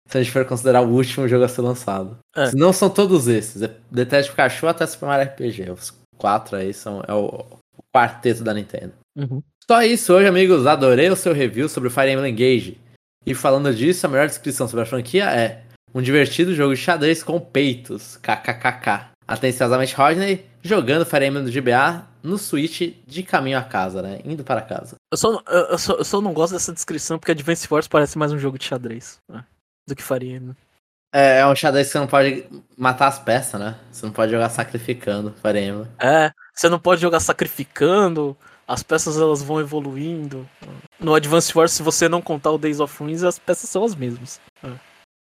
Se a gente for considerar o último jogo a ser lançado. É. Não são todos esses. É Detective Pikachu até Super Mario RPG. Os quatro aí são. É o, o quarteto da Nintendo. uhum. Só isso hoje, amigos. Adorei o seu review sobre o Fire Emblem Engage. E falando disso, a melhor descrição sobre a franquia é um divertido jogo de xadrez com peitos. KKKK. Atenciosamente, Rodney jogando Fire Emblem do GBA no Switch de caminho a casa, né? Indo para casa. Eu só, eu, eu só, eu só não gosto dessa descrição porque Advance Wars parece mais um jogo de xadrez né, do que faria. Né? É, é um xadrez que você não pode matar as peças, né? Você não pode jogar sacrificando Fire Emblem. É, você não pode jogar sacrificando, as peças elas vão evoluindo. No Advance Wars, se você não contar o Days of Ruins, as peças são as mesmas. É.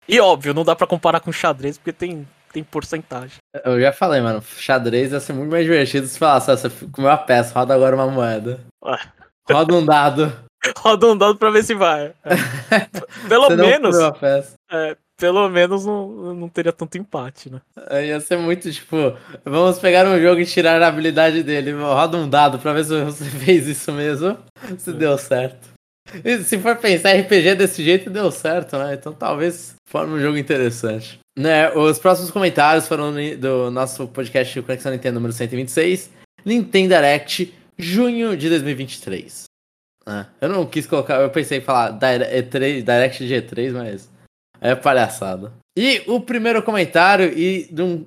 E óbvio, não dá pra comparar com xadrez porque tem, tem porcentagem. Eu já falei, mano, xadrez ia ser muito mais divertido se falasse, "Ah, você comeu a peça, roda agora uma moeda. Ué. Roda um dado. Roda um dado pra ver se vai. É. (laughs) Pelo Você menos, é, pelo menos não, não teria tanto empate, né? Aí Ia ser muito tipo, vamos pegar um jogo e tirar a habilidade dele. Roda um dado pra ver se você (laughs) fez isso mesmo. Se deu certo. E se for pensar RPG desse jeito, deu certo, né? Então talvez forme um jogo interessante. Né, os próximos comentários foram do nosso podcast Conexão Nintendo número 126. Nintendo Direct, junho de 2023. Né? eu não quis colocar, eu pensei em falar Dire- E3, Direct de E3, mas é palhaçada. E o primeiro comentário e de um,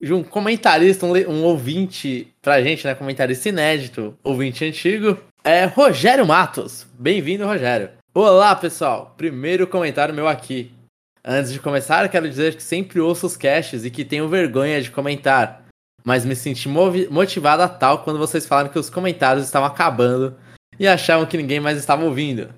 de um comentarista, um, um ouvinte pra gente, né? Comentarista inédito, ouvinte antigo, é Rogério Matos. Bem-vindo, Rogério. Olá, pessoal! Primeiro comentário meu aqui. Antes de começar, quero dizer que sempre ouço os casts e que tenho vergonha de comentar. Mas me senti motivada a tal quando vocês falaram que os comentários estavam acabando e achavam que ninguém mais estava ouvindo.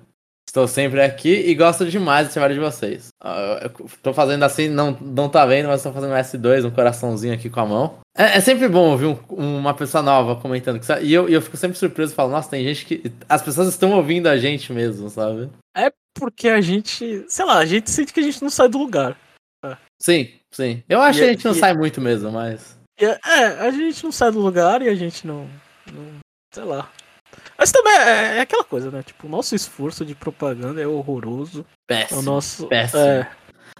Estou sempre aqui e gosto demais do trabalho de vocês. Uh, tô fazendo assim, não, não tá vendo, mas estou fazendo um S2, um coraçãozinho aqui com a mão. É, é sempre bom ouvir um, uma pessoa nova comentando. Que, e eu, eu fico sempre surpreso e falo, nossa, tem gente que. As pessoas estão ouvindo a gente mesmo, sabe? É porque a gente. Sei lá, a gente sente que a gente não sai do lugar. É. Sim, sim. Eu acho e, que a gente não e, sai muito mesmo, mas. É, a gente não sai do lugar e a gente não. não sei lá. Mas também é, é, aquela coisa, né? Tipo, o nosso esforço de propaganda é horroroso. Péssimo. O nosso, péssimo. É...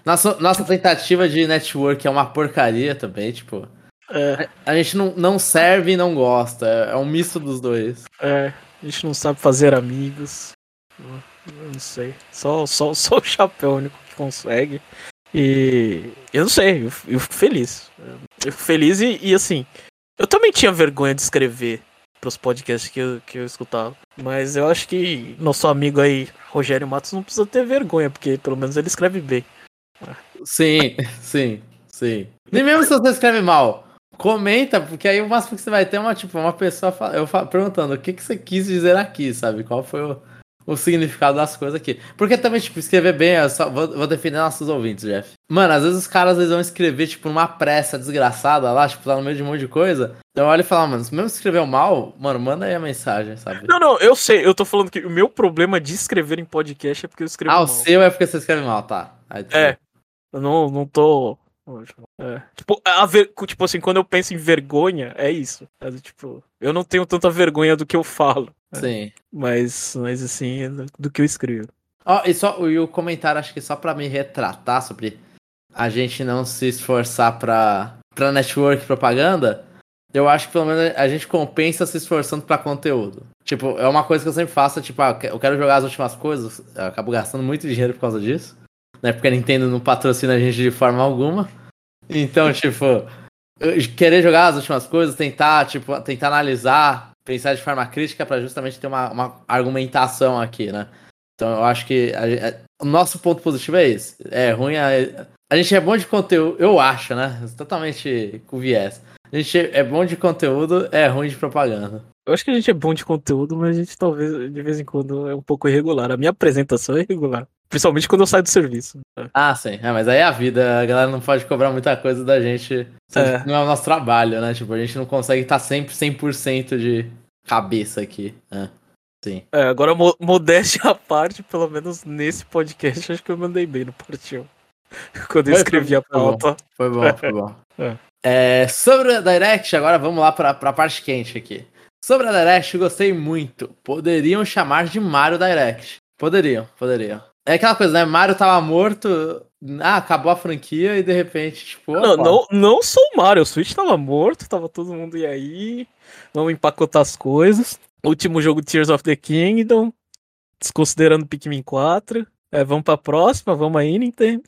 Nossa, nossa tentativa de network é uma porcaria também, tipo. É. A, gente não, não serve e não gosta. É um misto dos dois. É, a gente não sabe fazer amigos. Eu não sei. Só, só, (laughs) só o chapéu único que consegue. E eu não sei, eu, eu fico feliz. Eu fico feliz e, e assim, eu também tinha vergonha de escrever pros podcasts que eu, que eu escutava. Mas eu acho que nosso amigo aí, Rogério Matos, não precisa ter vergonha, porque pelo menos ele escreve bem. Sim, sim, sim. Nem mesmo se você escreve mal. Comenta, porque aí o máximo que você vai ter é uma, tipo, uma pessoa eu perguntando o que, que você quis dizer aqui, sabe? Qual foi o, o significado das coisas aqui. Porque também, tipo, escrever bem, eu só vou, vou defender nossos ouvintes, Jeff. Mano, às vezes os caras eles vão escrever, tipo, numa pressa desgraçada lá, tipo, lá no meio de um monte de coisa. Eu olho e falo, ah, mano, mesmo se escreveu mal, mano, manda aí a mensagem, sabe? Não, não, eu sei, eu tô falando que o meu problema de escrever em podcast é porque eu escrevo ah, mal. Ah, o seu é porque você escreve mal, tá. Aí, é, eu não, não tô é. Tipo, a ver... tipo assim, quando eu penso em vergonha, é isso. É, tipo, eu não tenho tanta vergonha do que eu falo. Né? Sim. Mas, mas assim, é do que eu escrevo. Ó, oh, e só e o comentário, acho que só para me retratar sobre a gente não se esforçar pra, pra network propaganda, eu acho que pelo menos a gente compensa se esforçando para conteúdo. Tipo, é uma coisa que eu sempre faço, tipo, ah, eu quero jogar as últimas coisas, eu acabo gastando muito dinheiro por causa disso né? Porque a Nintendo não patrocina a gente de forma alguma. Então, tipo, querer jogar as últimas coisas, tentar, tipo, tentar analisar, pensar de forma crítica para justamente ter uma, uma, argumentação aqui, né? Então eu acho que a, a, o nosso ponto positivo é esse. É ruim a, a gente é bom de conteúdo, eu acho, né? Totalmente com viés. A gente é bom de conteúdo, é ruim de propaganda. Eu acho que a gente é bom de conteúdo, mas a gente talvez de vez em quando é um pouco irregular. A minha apresentação é irregular. Principalmente quando eu saio do serviço. Ah, sim. É, mas aí é a vida. A galera não pode cobrar muita coisa da gente. É. Não é o nosso trabalho, né? Tipo, a gente não consegue estar sempre 100% de cabeça aqui. É. Sim. É, agora, modéstia à parte, pelo menos nesse podcast, acho que eu mandei bem no partiu. (laughs) Quando eu escrevi a pauta. Foi bom, foi bom. Foi bom. (laughs) É. É, sobre a Direct, agora vamos lá para a parte quente aqui. Sobre a Direct, gostei muito. Poderiam chamar de Mario Direct. Poderiam, poderiam. É aquela coisa, né? Mario tava morto, ah, acabou a franquia e de repente, tipo. Não, não, não sou o Mario, o Switch tava morto, tava todo mundo e aí. Vamos empacotar as coisas. Último jogo Tears of the Kingdom. Desconsiderando Pikmin 4. É, vamos pra próxima, vamos aí, Nintendo.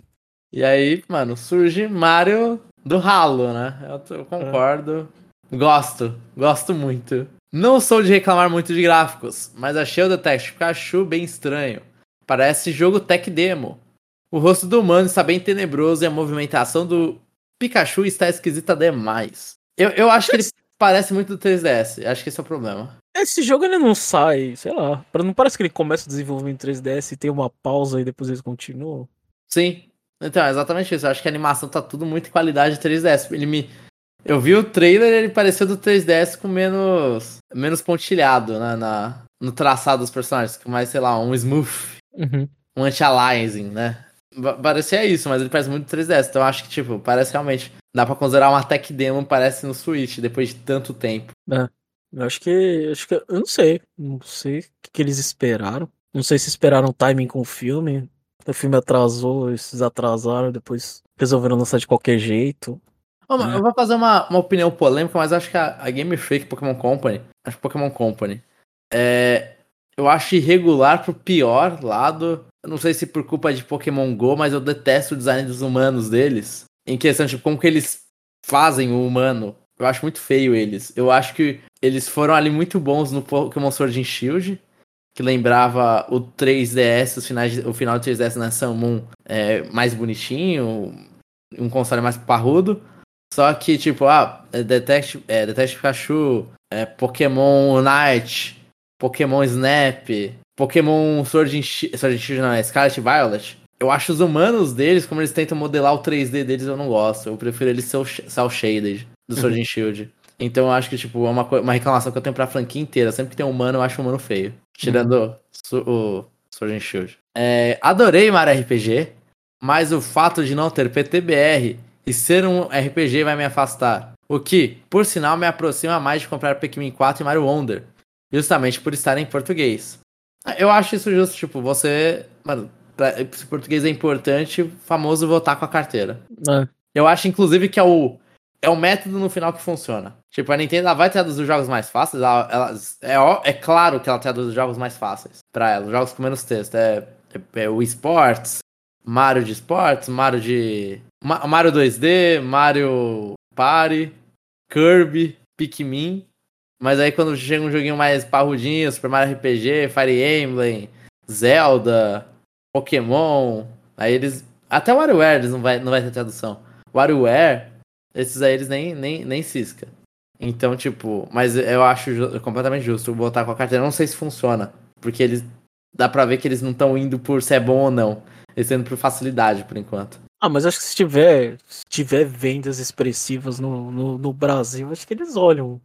E aí, mano, surge Mario do ralo, né? Eu, eu concordo. É. Gosto, gosto muito. Não sou de reclamar muito de gráficos, mas achei o Detective Pikachu bem estranho. Parece jogo tech demo. O rosto do humano está bem tenebroso e a movimentação do Pikachu está esquisita demais. Eu, eu acho que ele parece muito do 3DS. Acho que esse é o problema. Esse jogo ele não sai, sei lá. Não parece que ele começa o desenvolvimento em 3DS e tem uma pausa e depois eles continuam? Sim. Então, é exatamente isso. Eu acho que a animação tá tudo muito qualidade 3DS. Ele me eu vi o trailer, ele pareceu do 3DS com menos menos pontilhado né, na, no traçado dos personagens, com mais, sei lá, um smooth, uhum. um anti-aliasing, né? Parecia isso, mas ele parece muito 3DS, então eu acho que, tipo, parece realmente. Dá pra considerar uma tech demo, parece no Switch, depois de tanto tempo. É. Eu acho que. Acho que. Eu não sei. Não sei o que, que eles esperaram. Não sei se esperaram timing com o filme. O filme atrasou, eles atrasaram, depois resolveram lançar de qualquer jeito. Oh, é. Eu vou fazer uma, uma opinião polêmica, mas acho que a, a Game Freak Pokémon Company, acho que Pokémon Company, é, eu acho irregular pro pior lado. Eu não sei se por culpa de Pokémon Go, mas eu detesto o design dos humanos deles. Em questão, tipo, como que eles fazem o humano. Eu acho muito feio eles. Eu acho que eles foram ali muito bons no Pokémon Sword and Shield. que lembrava o 3DS, os finais, o final do 3DS na Sun Moon é, mais bonitinho, um console mais parrudo. Só que, tipo, ah, é Detect, é, Detect Pikachu, é, Pokémon Night, Pokémon Snap, Pokémon Sword and Shield, Sword and Shield não, é Scarlet Violet. Eu acho os humanos deles, como eles tentam modelar o 3D deles, eu não gosto. Eu prefiro eles ser cel shaded do Sword and Shield. Então eu acho que, tipo, é uma, uma reclamação que eu tenho pra franquia inteira. Sempre que tem um humano, eu acho um humano feio. Tirando uhum. o Sword and Shield. É, adorei Mario RPG, mas o fato de não ter PTBR e ser um RPG vai me afastar. O que, por sinal, me aproxima mais de comprar Pikmin 4 e Mario Wonder. Justamente por estar em português. Eu acho isso justo, tipo, você. Mano, pra, se português é importante, famoso votar com a carteira. É. Eu acho, inclusive, que é o é o método no final que funciona. Tipo, a Nintendo ela vai traduzir os jogos mais fáceis, ela, ela, é, é claro que ela traduz os jogos mais fáceis para ela, os jogos com menos texto. É, é, é o esportes, Mario de esportes, Mario de. Ma, Mario 2D, Mario Party, Kirby, Pikmin. Mas aí quando chega um joguinho mais parrudinho, Super Mario RPG, Fire Emblem, Zelda, Pokémon, aí eles. Até o WarioWare eles não vai, não vai ter tradução. WarioWare esses aí eles nem, nem, nem cisca. Então, tipo, mas eu acho completamente justo botar com a carteira. Não sei se funciona. Porque eles. Dá pra ver que eles não estão indo por se é bom ou não. Eles estão indo por facilidade, por enquanto. Ah, mas acho que se tiver, se tiver vendas expressivas no, no, no Brasil, acho que eles olham.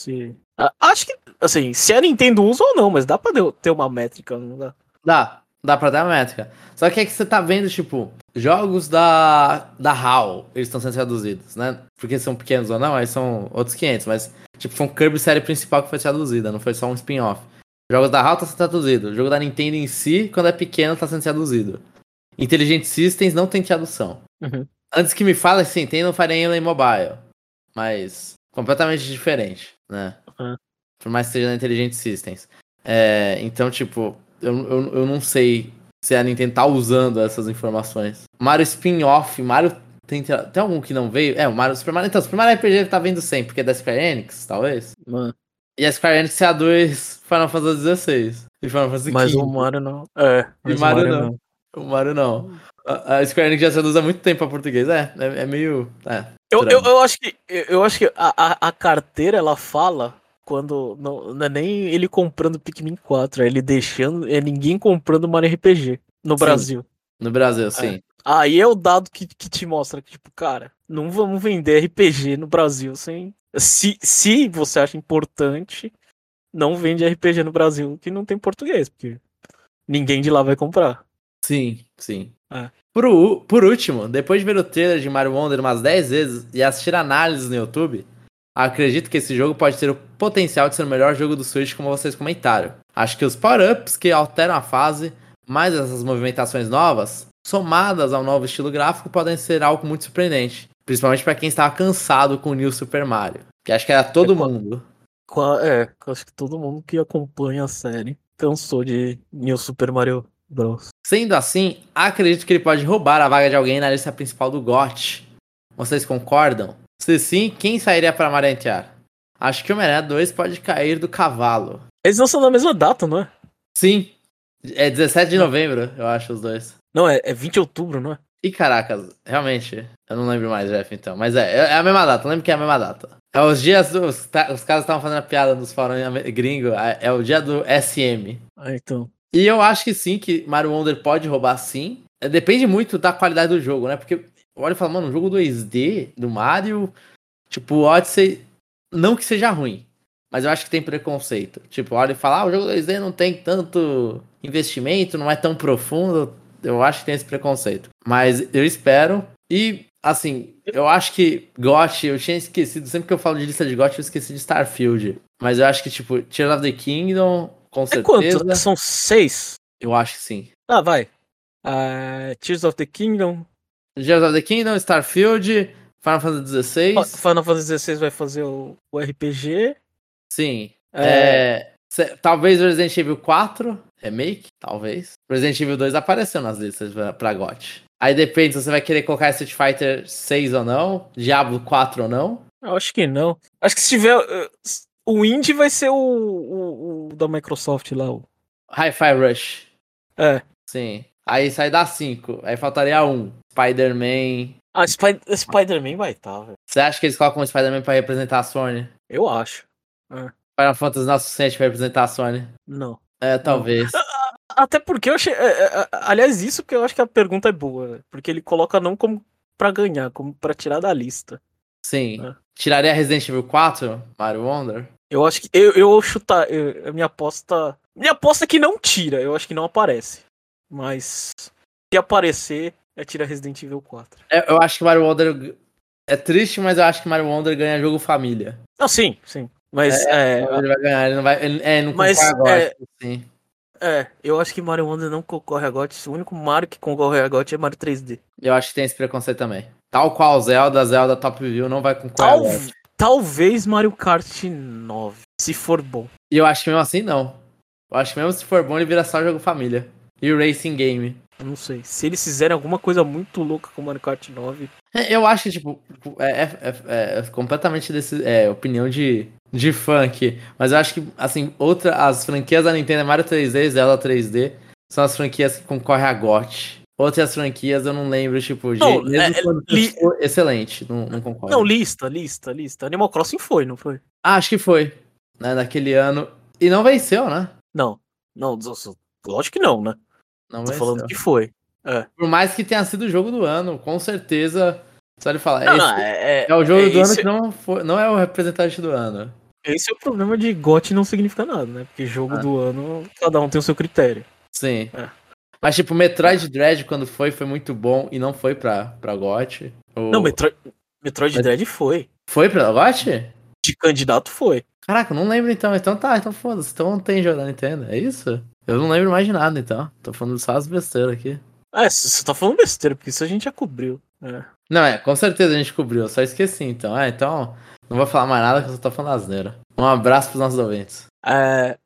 Se... Acho que, assim, se a Nintendo usa ou não, mas dá pra ter uma métrica, não dá? Dá, dá pra ter uma métrica. Só que é que você tá vendo, tipo, Jogos da, da HAL, eles estão sendo traduzidos, né? Porque são pequenos ou não, aí são outros 500, mas, tipo, foi um Kirby série principal que foi traduzida, não foi só um spin-off. Jogos da HAL tá sendo traduzido, o jogo da Nintendo em si, quando é pequeno, tá sendo traduzido. Intelligent Systems não tem tradução. Uhum. Antes que me fale, sim, tem no Fire Emblem Mobile, mas completamente diferente, né? Uhum. Por mais que seja na Intelligent Systems. É, então, tipo, eu, eu, eu não sei se a Nintendo tá usando essas informações. Mario Spin-Off, Mario. Tem, tem algum que não veio? É, o Mario Super Mario. Então, Super Mario RPG tá vendo sempre, porque é da Square Enix, talvez. Mano. E a Square Enix é a 2 Final Fantasy XVI. E Final Fantasy Mas o Mario não. É, e o Mario, Mario não. não. O Mario não. A, a Square Enix já usa há muito tempo pra português. É, é, é meio. É, eu, eu, eu, acho que, eu acho que a, a, a carteira ela fala quando. Não, não, é nem ele comprando Pikmin 4, é ele deixando. É ninguém comprando Mario RPG no sim. Brasil. No Brasil, sim. É. Aí é o dado que, que te mostra que, tipo, cara, não vamos vender RPG no Brasil sem. Se, se você acha importante, não vende RPG no Brasil que não tem português, porque ninguém de lá vai comprar. Sim, sim. É. Por, por último, depois de ver o trailer de Mario Wonder umas 10 vezes e assistir análises no YouTube, Acredito que esse jogo pode ter o potencial de ser o melhor jogo do Switch, como vocês comentaram. Acho que os power-ups que alteram a fase, mais essas movimentações novas, somadas ao novo estilo gráfico, podem ser algo muito surpreendente. Principalmente para quem estava cansado com o New Super Mario. Que acho que era todo é, mundo. É, acho que todo mundo que acompanha a série cansou de New Super Mario Bros. Sendo assim, acredito que ele pode roubar a vaga de alguém na lista principal do GOT. Vocês concordam? Se sim, quem sairia para marentear? Acho que o Homem-Aranha 2 pode cair do cavalo. Eles não são na mesma data, não é? Sim. É 17 de novembro, eu acho, os dois. Não, é, é 20 de outubro, não é? Ih, caracas, realmente. Eu não lembro mais, Jeff, então. Mas é, é a mesma data, eu lembro que é a mesma data. É os dias dos. Os caras estavam fazendo a piada nos fóruns gringo. É, é o dia do SM. Ah, então. E eu acho que sim, que Mario Wonder pode roubar sim. É, depende muito da qualidade do jogo, né? Porque olha e fala, mano, um jogo 2D do Mario, tipo, Odyssey, não que seja ruim, mas eu acho que tem preconceito. Tipo, olha e fala, ah, o jogo 2D não tem tanto investimento, não é tão profundo. Eu acho que tem esse preconceito. Mas eu espero. E, assim, eu acho que GOT, eu tinha esquecido, sempre que eu falo de lista de GOT, eu esqueci de Starfield. Mas eu acho que, tipo, Tears of the Kingdom, com é certeza. Quanto? São seis? Eu acho que sim. Ah, vai. Uh, Tears of the Kingdom, Tears of the Kingdom, Starfield, Final Fantasy XVI. Final Fantasy XVI vai fazer o, o RPG. Sim. É... É, talvez Resident Evil 4 remake, talvez. Resident Evil 2 apareceu nas listas pra, pra GOT. Aí depende se você vai querer colocar Street Fighter 6 ou não, Diablo 4 ou não. Eu acho que não. Acho que se tiver. O Indie vai ser o, o, o, da Microsoft lá, o Hi-Fi Rush. É. Sim. Aí sai da 5. Aí faltaria um. Spider-Man. Ah, Spy- Spider-Man vai estar, velho. Você acha que eles colocam o Spider-Man pra representar a Sony? Eu acho. Final Fantasy não é suficiente pra representar a Sony? Não. É, talvez. Até porque eu achei. é, é, é, aliás, isso que eu acho que a pergunta é boa. né? Porque ele coloca não como pra ganhar, como pra tirar da lista. Sim. É. Tiraria Resident Evil 4? Mario Wonder? Eu acho que. Eu, eu chutar. eu- a minha aposta. Minha aposta é que não tira. Eu acho que não aparece. Mas. Se aparecer, é tira Resident Evil 4. É, eu acho que Mario Wonder. É triste, mas eu acho que Mario Wonder ganha jogo família. Não, sim, sim. Mas é. Ele vai ganhar, ele não vai. Ele, é, não Mas, concorre agora, é- tipo, sim. É, eu acho que Mario Wonder não concorre a GOT. O único Mario que concorre a GOT é Mario 3D. Eu acho que tem esse preconceito também. Tal qual Zelda, Zelda Top View não vai concorrer. Tal, agora. Talvez Mario Kart 9, se for bom. E eu acho que mesmo assim não. Eu acho que mesmo se for bom, ele vira só jogo família. E o Racing Game. Não sei. Se eles fizerem alguma coisa muito louca com Mario Kart 9, É, Eu acho que, tipo, é, é- é- é completamente desse, é, opinião de, de fã aqui. Mas eu acho que, assim, outra, as franquias da Nintendo, Mario 3D, Zelda 3D, são as franquias que concorrem a GOT. Outras franquias eu não lembro, tipo, de. Não, mesmo é- quando li- excelente, não, não concordo. Não, lista, lista, lista. Animal Crossing foi, não foi? Ah, acho que foi. Né, naquele ano. E não venceu, né? Não, não, lógico que não, né? Não Tô venceu. falando que foi. Por mais que tenha sido o jogo do ano, com certeza. Só ele falar. Não, esse não, é, é o jogo é do ano que não, foi, não é o representante do ano. Esse é o problema de GOT não significa nada, né? Porque jogo Ah. do ano, cada um tem o seu critério. Sim. É. Mas, tipo, Metroid Dread, quando foi, foi muito bom e não foi pra, pra GOT. O- Não, Metroid, Metroid Mas- Dread foi. Foi pra GOT? De candidato foi. Caraca, eu não lembro então. Então tá, então foda-se. Então não tem jogo da Nintendo, é isso? Eu não lembro mais de nada, então. Tô falando só as besteiras aqui. É, você tá falando besteira, porque isso a gente já cobriu. É. Não, é, com certeza a gente cobriu, eu só esqueci então. É, então, não vou falar mais nada que eu só tô falando asneira. Um abraço pros nossos ouvintes. É,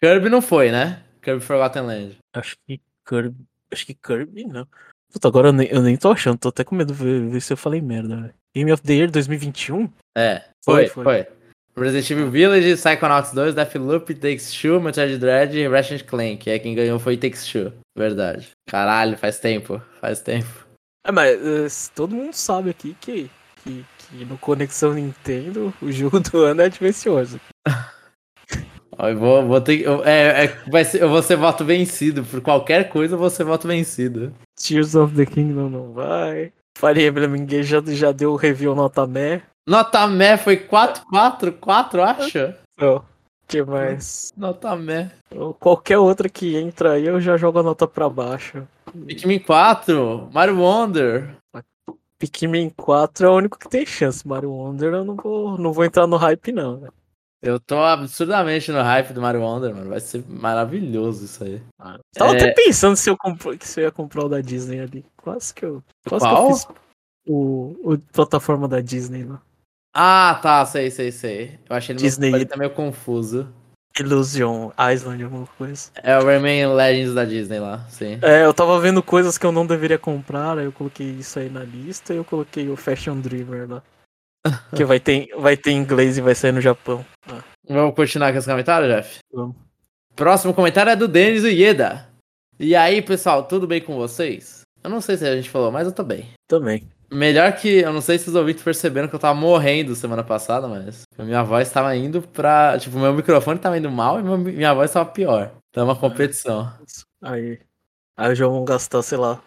Kirby não foi, né? Kirby Forgotten Land. acho que Kirby. Acho que Kirby não. Puta, agora eu nem, eu nem tô achando, tô até com medo de ver, ver se eu falei merda, velho. Game of the Year 2021? É, Foi, foi, foi. foi. Resident Evil Village, Psychonauts 2, Deathloop, Takes Two, Metroid Dread e Ratchet Clank. É quem ganhou foi Takes Two. Verdade. Caralho, faz tempo. Faz tempo. É, mas é, todo mundo sabe aqui que, que, que no Conexão Nintendo o jogo do ano é Advance Wars. (laughs) Eu vou, vou ter eu- É, é, vai ser, eu vou ser voto vencido. Por qualquer coisa eu vou ser voto vencido. Tears of the Kingdom não vai. Fire Emblem Engage já, já deu o review nota meh. Nota Mé foi 4, 4, 4, acha? Ó, que mais? Nota. Ou Qualquer outra que entra aí eu já jogo a nota pra baixo. Pikmin 4, Mario Wonder. Pikmin 4 é o único que tem chance. Mario Wonder eu não vou, não vou entrar no hype não, né? Eu tô absurdamente no hype do Mario Wonder, mano. Vai ser maravilhoso isso aí. Tava É. até pensando se eu, compro, se eu ia comprar o da Disney ali. Quase que eu. Quase que Qual? eu fiz o, o plataforma da Disney lá. Ah, tá, sei, sei, sei. Eu achei ele Disney. meio, tá meio confuso. Illusion Island, alguma coisa. É o Rayman Legends da Disney lá, sim. É, eu tava vendo coisas que eu não deveria comprar, aí eu coloquei isso aí na lista e eu coloquei o Fashion Dreamer lá. (laughs) que vai ter, vai ter inglês e vai sair no Japão. Ah, Vamos continuar com esse comentário, Jeff? vamos. Próximo comentário é do Denis Ieda. E aí, pessoal, tudo bem com vocês? Eu não sei se a gente falou, mas eu tô bem. Também. Melhor que. Eu não sei se os ouvintes perceberam que eu tava morrendo semana passada, mas. a Minha voz tava indo pra. Tipo, meu microfone tava indo mal e minha voz tava pior. Então é uma competição. Aí, aí já vão gastar, sei lá,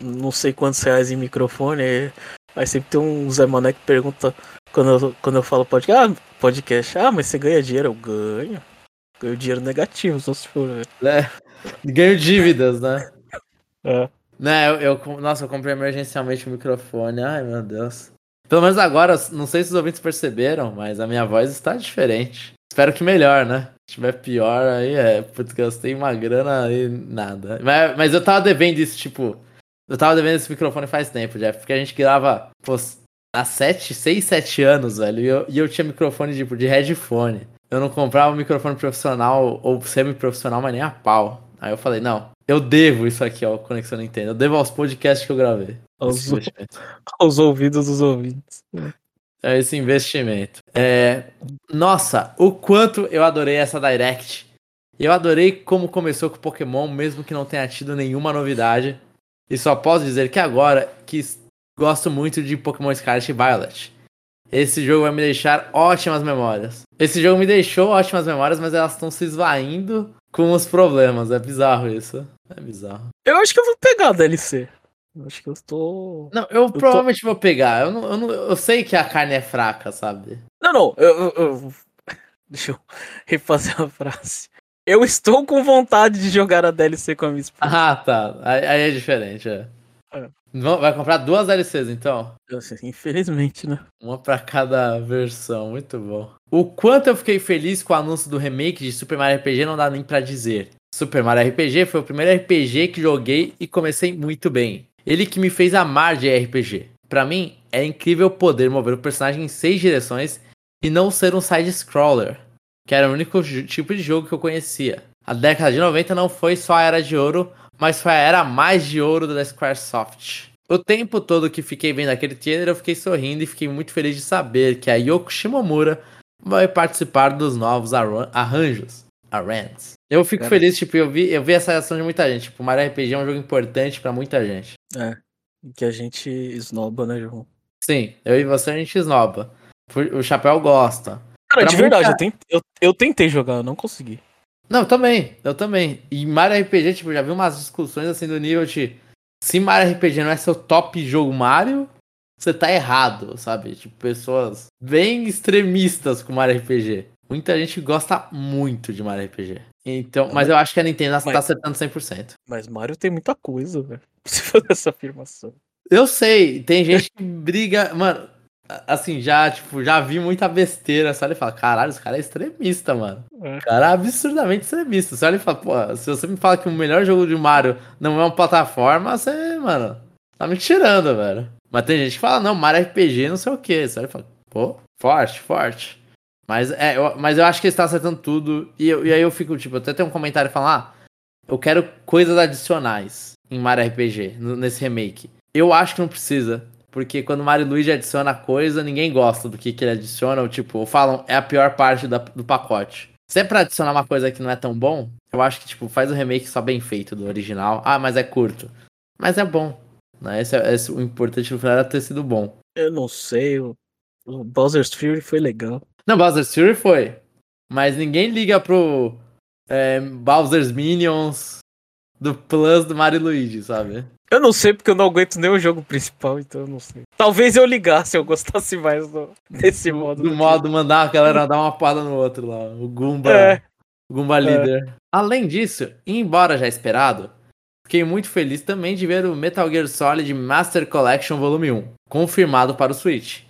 não sei quantos reais em microfone. Aí, sempre tem um Zé Mané que pergunta quando eu, quando eu falo podcast, ah, podcast, ah, mas você ganha dinheiro? Eu ganho. Ganho dinheiro negativo, só se for. Né? Ganho dívidas, né? É. Né, eu, eu nossa, eu comprei emergencialmente o microfone. Ai, meu Deus. Pelo menos agora, não sei se os ouvintes perceberam, mas a minha voz está diferente. Espero que melhor, né? Se tiver pior, aí é. Putz, gastei uma grana e nada. Mas, mas eu tava devendo isso, tipo. Eu tava devendo esse microfone faz tempo, Jeff, porque a gente grava, pô, há 7, 6, 7 anos, velho. E eu, e eu tinha microfone, tipo, de headphone. Eu não comprava um microfone profissional ou semi-profissional, mas nem a pau. Aí eu falei, não, eu devo isso aqui ao Conexão Nintendo. Eu devo aos podcasts que eu gravei. Aos, (laughs) aos ouvidos dos ouvintes. É esse investimento. É... Nossa, o quanto eu adorei essa Direct. Eu adorei como começou com Pokémon, mesmo que não tenha tido nenhuma novidade. E só posso dizer que agora que gosto muito de Pokémon Scarlet e Violet. Esse jogo vai me deixar ótimas memórias. Esse jogo me deixou ótimas memórias, mas elas estão se esvaindo com os problemas. É bizarro isso. É bizarro. Eu acho que eu vou pegar a DLC. Eu acho que eu tô. Não, eu, eu provavelmente tô... vou pegar. Eu, não, eu, não, eu sei que a carne é fraca, sabe? Não, não. Eu, eu, (laughs) Deixa eu refazer a frase. Eu estou com vontade de jogar a DLC com a minha esposa. Ah, tá. Aí, é diferente, é. é. Vai comprar duas DLCs, então? Infelizmente, né? Uma para cada versão, muito bom. O quanto eu fiquei feliz com o anúncio do remake de Super Mario RPG não dá nem para dizer. Super Mario RPG foi o primeiro RPG que joguei e comecei muito bem. Ele que me fez amar de RPG. Para mim, é incrível poder mover o personagem em seis direções e não ser um side-scroller, que era o único tipo de jogo que eu conhecia. A década de 90 não foi só a era de ouro, mas foi a era mais de ouro da Squaresoft. O tempo todo que fiquei vendo aquele trailer, eu fiquei sorrindo e fiquei muito feliz de saber que a Yoko Shimomura vai participar dos novos arranjos, arranjos. Eu fico Cara. feliz, tipo, eu vi, eu vi essa reação de muita gente. Tipo, Mario RPG é um jogo importante para muita gente. É, que a gente esnoba, né, João? Sim, eu e você a gente esnoba. O Chapéu gosta. Cara, de verdade, eu, tentei, eu, eu tentei jogar, eu não consegui. Não, também, eu também. E Mario RPG, tipo, já vi umas discussões assim do nível de se Mario RPG não é seu top jogo Mario, você tá errado, sabe? Tipo, pessoas bem extremistas com Mario RPG. Muita gente gosta muito de Mario RPG. Então, mas eu acho que a Nintendo tá mas, tá acertando 100%. Mas Mario tem muita coisa, velho. (laughs) Pra fazer essa afirmação. Eu sei, tem gente que briga. Mano, assim, já, tipo, já vi muita besteira. Só ele fala, caralho, esse cara é extremista, mano. É. O cara é absurdamente extremista. Só ele fala, pô, se você me fala que o melhor jogo de Mario não é uma plataforma, você, mano, tá me tirando, velho. Mas tem gente que fala, não, Mario RPG, não sei o que. Só ele fala, pô, forte, forte. Mas, é, eu, mas eu acho que ele está acertando tudo. E, eu, e aí eu fico, tipo, até tem um comentário falando, ah, eu quero coisas adicionais em Mario RPG, nesse remake. Eu acho que não precisa. Porque quando o Mario Luigi adiciona coisa, ninguém gosta do que, que ele adiciona, ou tipo, ou falam, é a pior parte da, do pacote. Se é adicionar uma coisa que não é tão bom, eu acho que, tipo, faz o remake só bem feito do original. Ah, mas é curto. Mas é bom. Né? Esse, é, esse, o importante no final era ter sido bom. Eu não sei, o, o Bowser's Fury foi legal. Não, Bowser's Fury foi. Mas ninguém liga pro é, Bowser's Minions do Plus do Mario Luigi, sabe? Eu não sei porque eu não aguento nem o jogo principal, então eu não sei. Talvez eu ligasse, eu gostasse mais do, desse modo. Do, do modo que... mandar a galera dar uma porrada no outro lá. O Goomba. É. Goomba é. líder. Além disso, embora já esperado, fiquei muito feliz também de ver o Metal Gear Solid Master Collection Volume 1, confirmado para o Switch.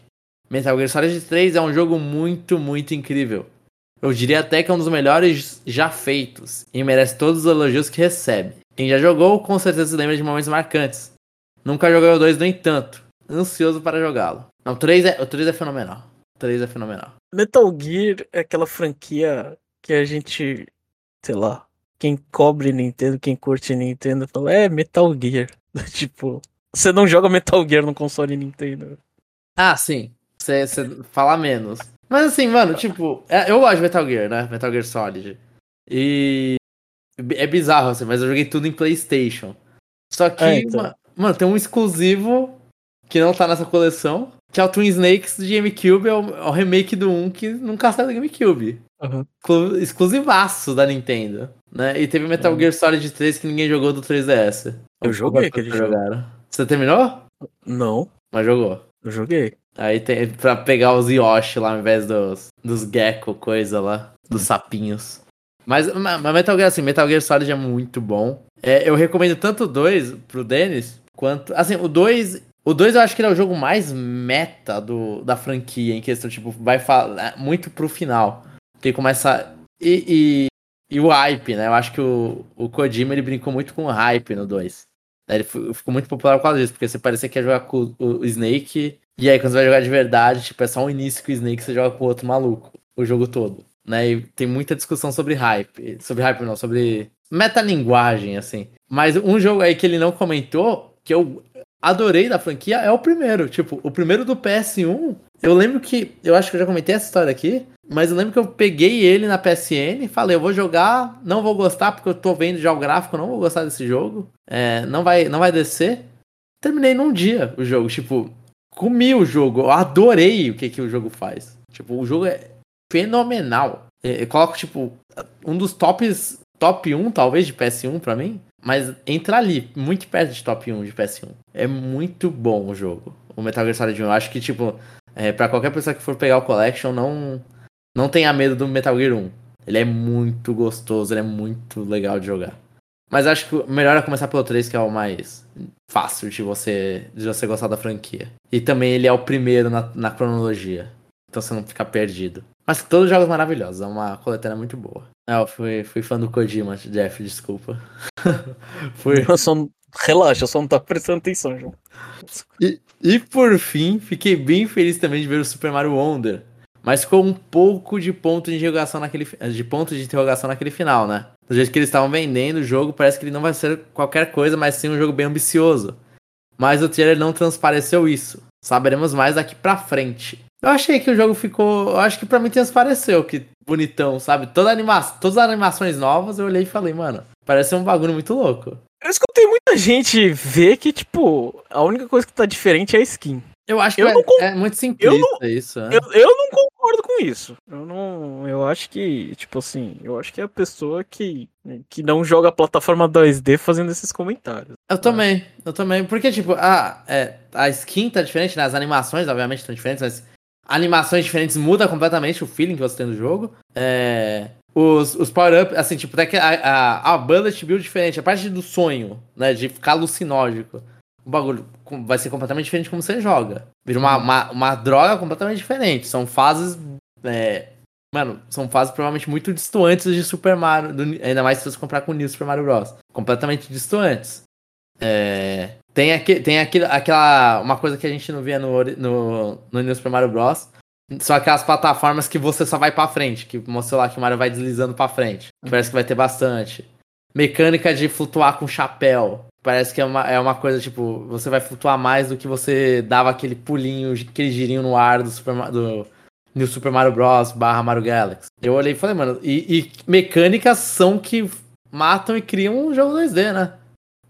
Metal Gear Solid 3 é um jogo muito, muito incrível. Eu diria até que é um dos melhores já feitos e merece todos os elogios que recebe. Quem já jogou, com certeza se lembra de momentos marcantes. Nunca joguei o 2, no entanto. Ansioso para jogá-lo. Não, o 3 é, o 3 é fenomenal. O 3 é fenomenal. Metal Gear é aquela franquia que a gente, sei lá, quem cobre Nintendo, quem curte Nintendo, fala, é Metal Gear. (laughs) tipo, você não joga Metal Gear no console Nintendo. Ah, sim. Você fala menos. Mas assim, mano, tipo, é, eu gosto de Metal Gear, né? Metal Gear Solid. E é bizarro, assim, mas eu joguei tudo em PlayStation. Só que, é, então. mano, tem um exclusivo que não tá nessa coleção, que é o Twin Snakes do GameCube, é o, é o remake do 1 que nunca saiu do GameCube. Uhum. Exclusivaço da Nintendo. Né? E teve Metal uhum. Gear Solid 3 que ninguém jogou do 3DS. Eu joguei aquele jogo. Jogaram. Você terminou? Não. Mas jogou. Eu joguei. Aí tem pra pegar os Yoshi lá ao invés dos, dos Gecko, coisa lá, dos sapinhos. Mas, mas Metal Gear, assim, Metal Gear Solid é muito bom. É, eu recomendo tanto o 2 pro Denis, quanto. Assim, o 2. O 2 eu acho que ele é o jogo mais meta do, da franquia, em questão, tipo, vai falar muito pro final. Porque começa. E, e, e, o hype, né? Eu acho que o, o Kojima ele brincou muito com o hype no 2. Ele ficou muito popular causa disso, porque você parecia que ia jogar com o, Snake, e aí quando você vai jogar de verdade, tipo, é só um início com o Snake, você joga com o outro maluco, o jogo todo né? E tem muita discussão sobre hype. Sobre hype não, sobre metalinguagem, assim. Mas um jogo aí que ele não comentou, que eu adorei da franquia, é o primeiro. Tipo, o primeiro do PS1, eu lembro que. Eu acho que eu já comentei essa história aqui. Mas eu lembro que eu peguei ele na PSN, falei, eu vou jogar, não vou gostar porque eu tô vendo já o gráfico, não vou gostar desse jogo. É, não vai, não vai descer. Terminei num dia o jogo, tipo, comi o jogo, eu adorei o que que o jogo faz. Tipo, o jogo é fenomenal. Eu coloco tipo um dos tops top 1 talvez de PS1 para mim, mas entra ali, muito perto de top 1 de PS1. É muito bom o jogo. O Metal Gear Solid 1, eu acho que tipo, é, para qualquer pessoa que for pegar o Collection, não não tenha medo do Metal Gear 1. Ele é muito gostoso, ele é muito legal de jogar. Mas acho que melhor é começar pelo 3, que é o mais fácil de você, de você gostar da franquia. E também ele é o primeiro na, na cronologia. Então você não fica perdido. Mas todos os jogos maravilhosos, é uma coletânea muito boa. É, eu fui, fui fã do Kojima, Jeff, desculpa. (laughs) fui... Eu só, relaxa, eu só não tava prestando atenção, João. E, e por fim, fiquei bem feliz também de ver o Super Mario Wonder mas com um pouco de ponto de interrogação naquele de ponto de interrogação naquele final, né? Do jeito que eles estavam vendendo o jogo, parece que ele não vai ser qualquer coisa, mas sim um jogo bem ambicioso. Mas o trailer não transpareceu isso. Saberemos mais daqui pra frente. Eu achei que o jogo ficou. Eu acho que pra mim transpareceu que bonitão, sabe? Toda anima... Todas as animações novas, eu olhei e falei, mano, parece um bagulho muito louco. Eu escutei muita gente ver que, tipo, a única coisa que tá diferente é a skin. Eu acho que eu é, é muito simplista eu não, isso. Né? Eu, eu não concordo com isso. Eu não. Eu acho que, tipo assim, eu acho que é a pessoa que, que não joga a plataforma 2D fazendo esses comentários. Eu também, eu também. Porque, tipo, a, é, a skin tá diferente, né? As animações, obviamente, estão diferentes, mas animações diferentes muda completamente o feeling que você tem no jogo. É. Os, os power-up, assim, tipo, até que a, a, a bullet build diferente, a parte do sonho, né? De ficar alucinógico o bagulho vai ser completamente diferente como você joga. Vira uma, uma, uma droga completamente diferente. São fases. É, mano, são fases provavelmente muito distantes de Super Mario. Do, ainda mais se você comprar com o New Super Mario Bros. Completamente distantes. É, tem aqui, tem aqui, aquela. Uma coisa que a gente não via no, no, no New Super Mario Bros. São aquelas plataformas que você só vai pra frente. Que mostrou lá que o Mario vai deslizando pra frente. Parece que vai ter bastante. Mecânica de flutuar com chapéu. Parece que é uma, é uma coisa, tipo, você vai flutuar mais do que você dava aquele pulinho, aquele girinho no ar do Super, do, do Super Mario Bros. barra Mario Galaxy. Eu olhei e falei, mano, e, e, mecânicas são que matam e criam um jogo 2D, né?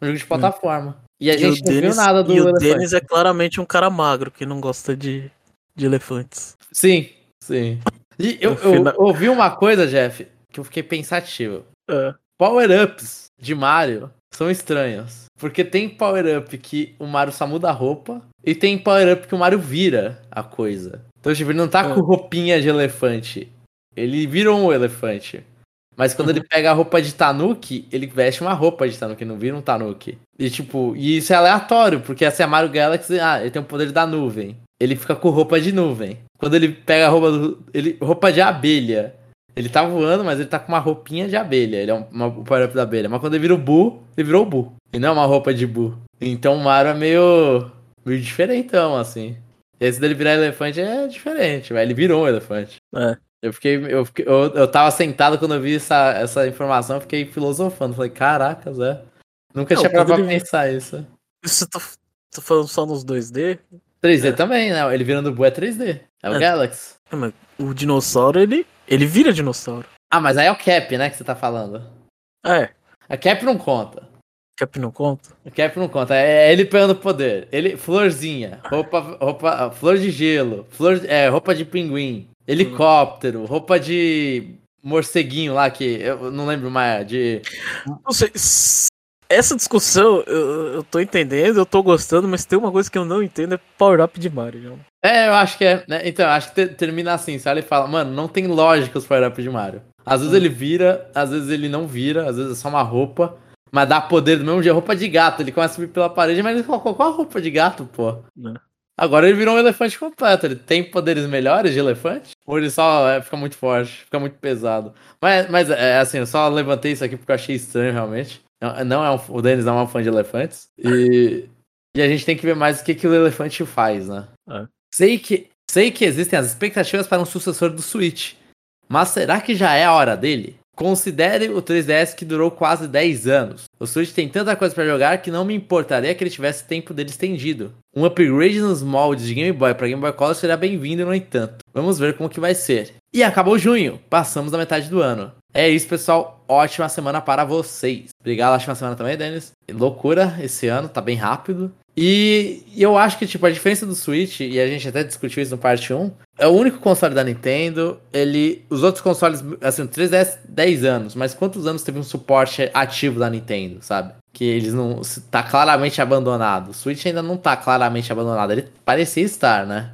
Um jogo de plataforma. E a e gente não Dennis, viu nada do E o Dennis é claramente um cara magro que não gosta de, de elefantes. Sim, sim. E eu, eu, eu ouvi uma coisa, Jeff, que eu fiquei pensativo. Uh. Power-ups de Mario são estranhos. Porque tem power-up que o Mario só muda a roupa, e tem power-up que o Mario vira a coisa. Então, tipo, ele não tá é. com roupinha de elefante. Ele virou um elefante. Mas quando ele pega a roupa de Tanuki, ele veste uma roupa de Tanuki, não vira um Tanuki. E tipo, e isso é aleatório, porque essa é a Mario Galaxy, ah, ele tem o poder da nuvem. Ele fica com roupa de nuvem. Quando ele pega a roupa do, ele roupa de abelha. Ele tá voando, mas ele tá com uma roupinha de abelha. Ele é um, uma, o power-up da abelha. Mas quando ele vira o Boo, ele virou o Boo. E não é uma roupa de Boo. Então o Mario é meio. meio diferentão, assim. Esse dele virar elefante é diferente, mas ele virou um elefante. É. Eu fiquei. Eu, fiquei, eu, eu tava sentado quando eu vi essa, essa informação, eu fiquei filosofando. Falei, caracas, é. Nunca não, tinha parado pra pensar isso. Você tá, tá falando só nos 2D? 3D é. também, né? Ele virando Boo é 3D. É o é. Galaxy. É, o dinossauro, ele ele vira dinossauro. Ah, mas aí é o Cap, né, que você tá falando. É. A Cap não conta. Cap não conta? O Cap não conta. É ele pegando poder. Ele, florzinha, roupa, roupa, flor de gelo, flor, é, roupa de pinguim, helicóptero, roupa de morceguinho lá que eu não lembro mais de. Não sei essa discussão eu, eu tô entendendo, eu tô gostando, mas tem uma coisa que eu não entendo, é power-up de Mario. É, eu acho que é. Né? Então, eu acho que termina assim, sabe? Ele fala, mano, não tem lógica os power-up de Mario. Às vezes hum. ele vira, às vezes ele não vira, às vezes é só uma roupa, mas dá poder do mesmo jeito, roupa de gato. Ele começa a subir pela parede, mas ele colocou qual a roupa de gato, pô? Não. Agora ele virou um elefante completo. Ele tem poderes melhores de elefante? Ou ele só é, fica muito forte, fica muito pesado? Mas, mas é assim, eu só levantei isso aqui porque eu achei estranho realmente. Não é um, o Denis não é um fã de elefantes. E, e a gente tem que ver mais o que, que o elefante faz, né? É. Sei, que, sei que existem as expectativas para um sucessor do Switch. Mas será que já é a hora dele? Considere o 3DS que durou quase 10 anos. O Switch tem tanta coisa para jogar que não me importaria que ele tivesse tempo dele estendido. Um upgrade nos moldes de Game Boy para Game Boy Color será bem-vindo, no entanto. Vamos ver como que vai ser. E acabou junho, passamos da metade do ano. É isso, pessoal. Ótima semana para vocês. Obrigado, ótima semana também, Denis. Loucura esse ano, tá bem rápido. E eu acho que, tipo, a diferença do Switch, e a gente até discutiu isso no parte 1, é o único console da Nintendo. Ele. Os outros consoles, assim, o 3DS 10 anos, mas quantos anos teve um suporte ativo da Nintendo, sabe? Que eles não. tá claramente abandonado. O Switch ainda não tá claramente abandonado. Ele parecia estar, né?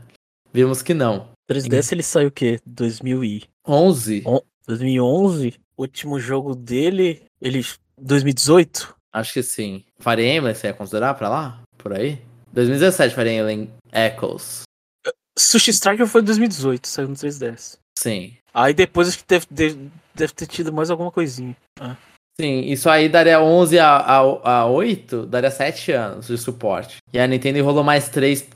Vimos que não. 3DS ele saiu o quê? 2011? 2011? O último jogo dele, ele 2018? Acho que sim. Fire Emblem, você ia considerar pra lá? Por aí? 2017, Fire Emblem Echoes. Sushi Striker foi 2018, saiu no 3DS. Sim. Aí depois acho que deve, deve, deve ter tido mais alguma coisinha. Ah. Sim, isso aí daria 11 a, a, a 8, daria 7 anos de suporte. E a Nintendo enrolou mais 3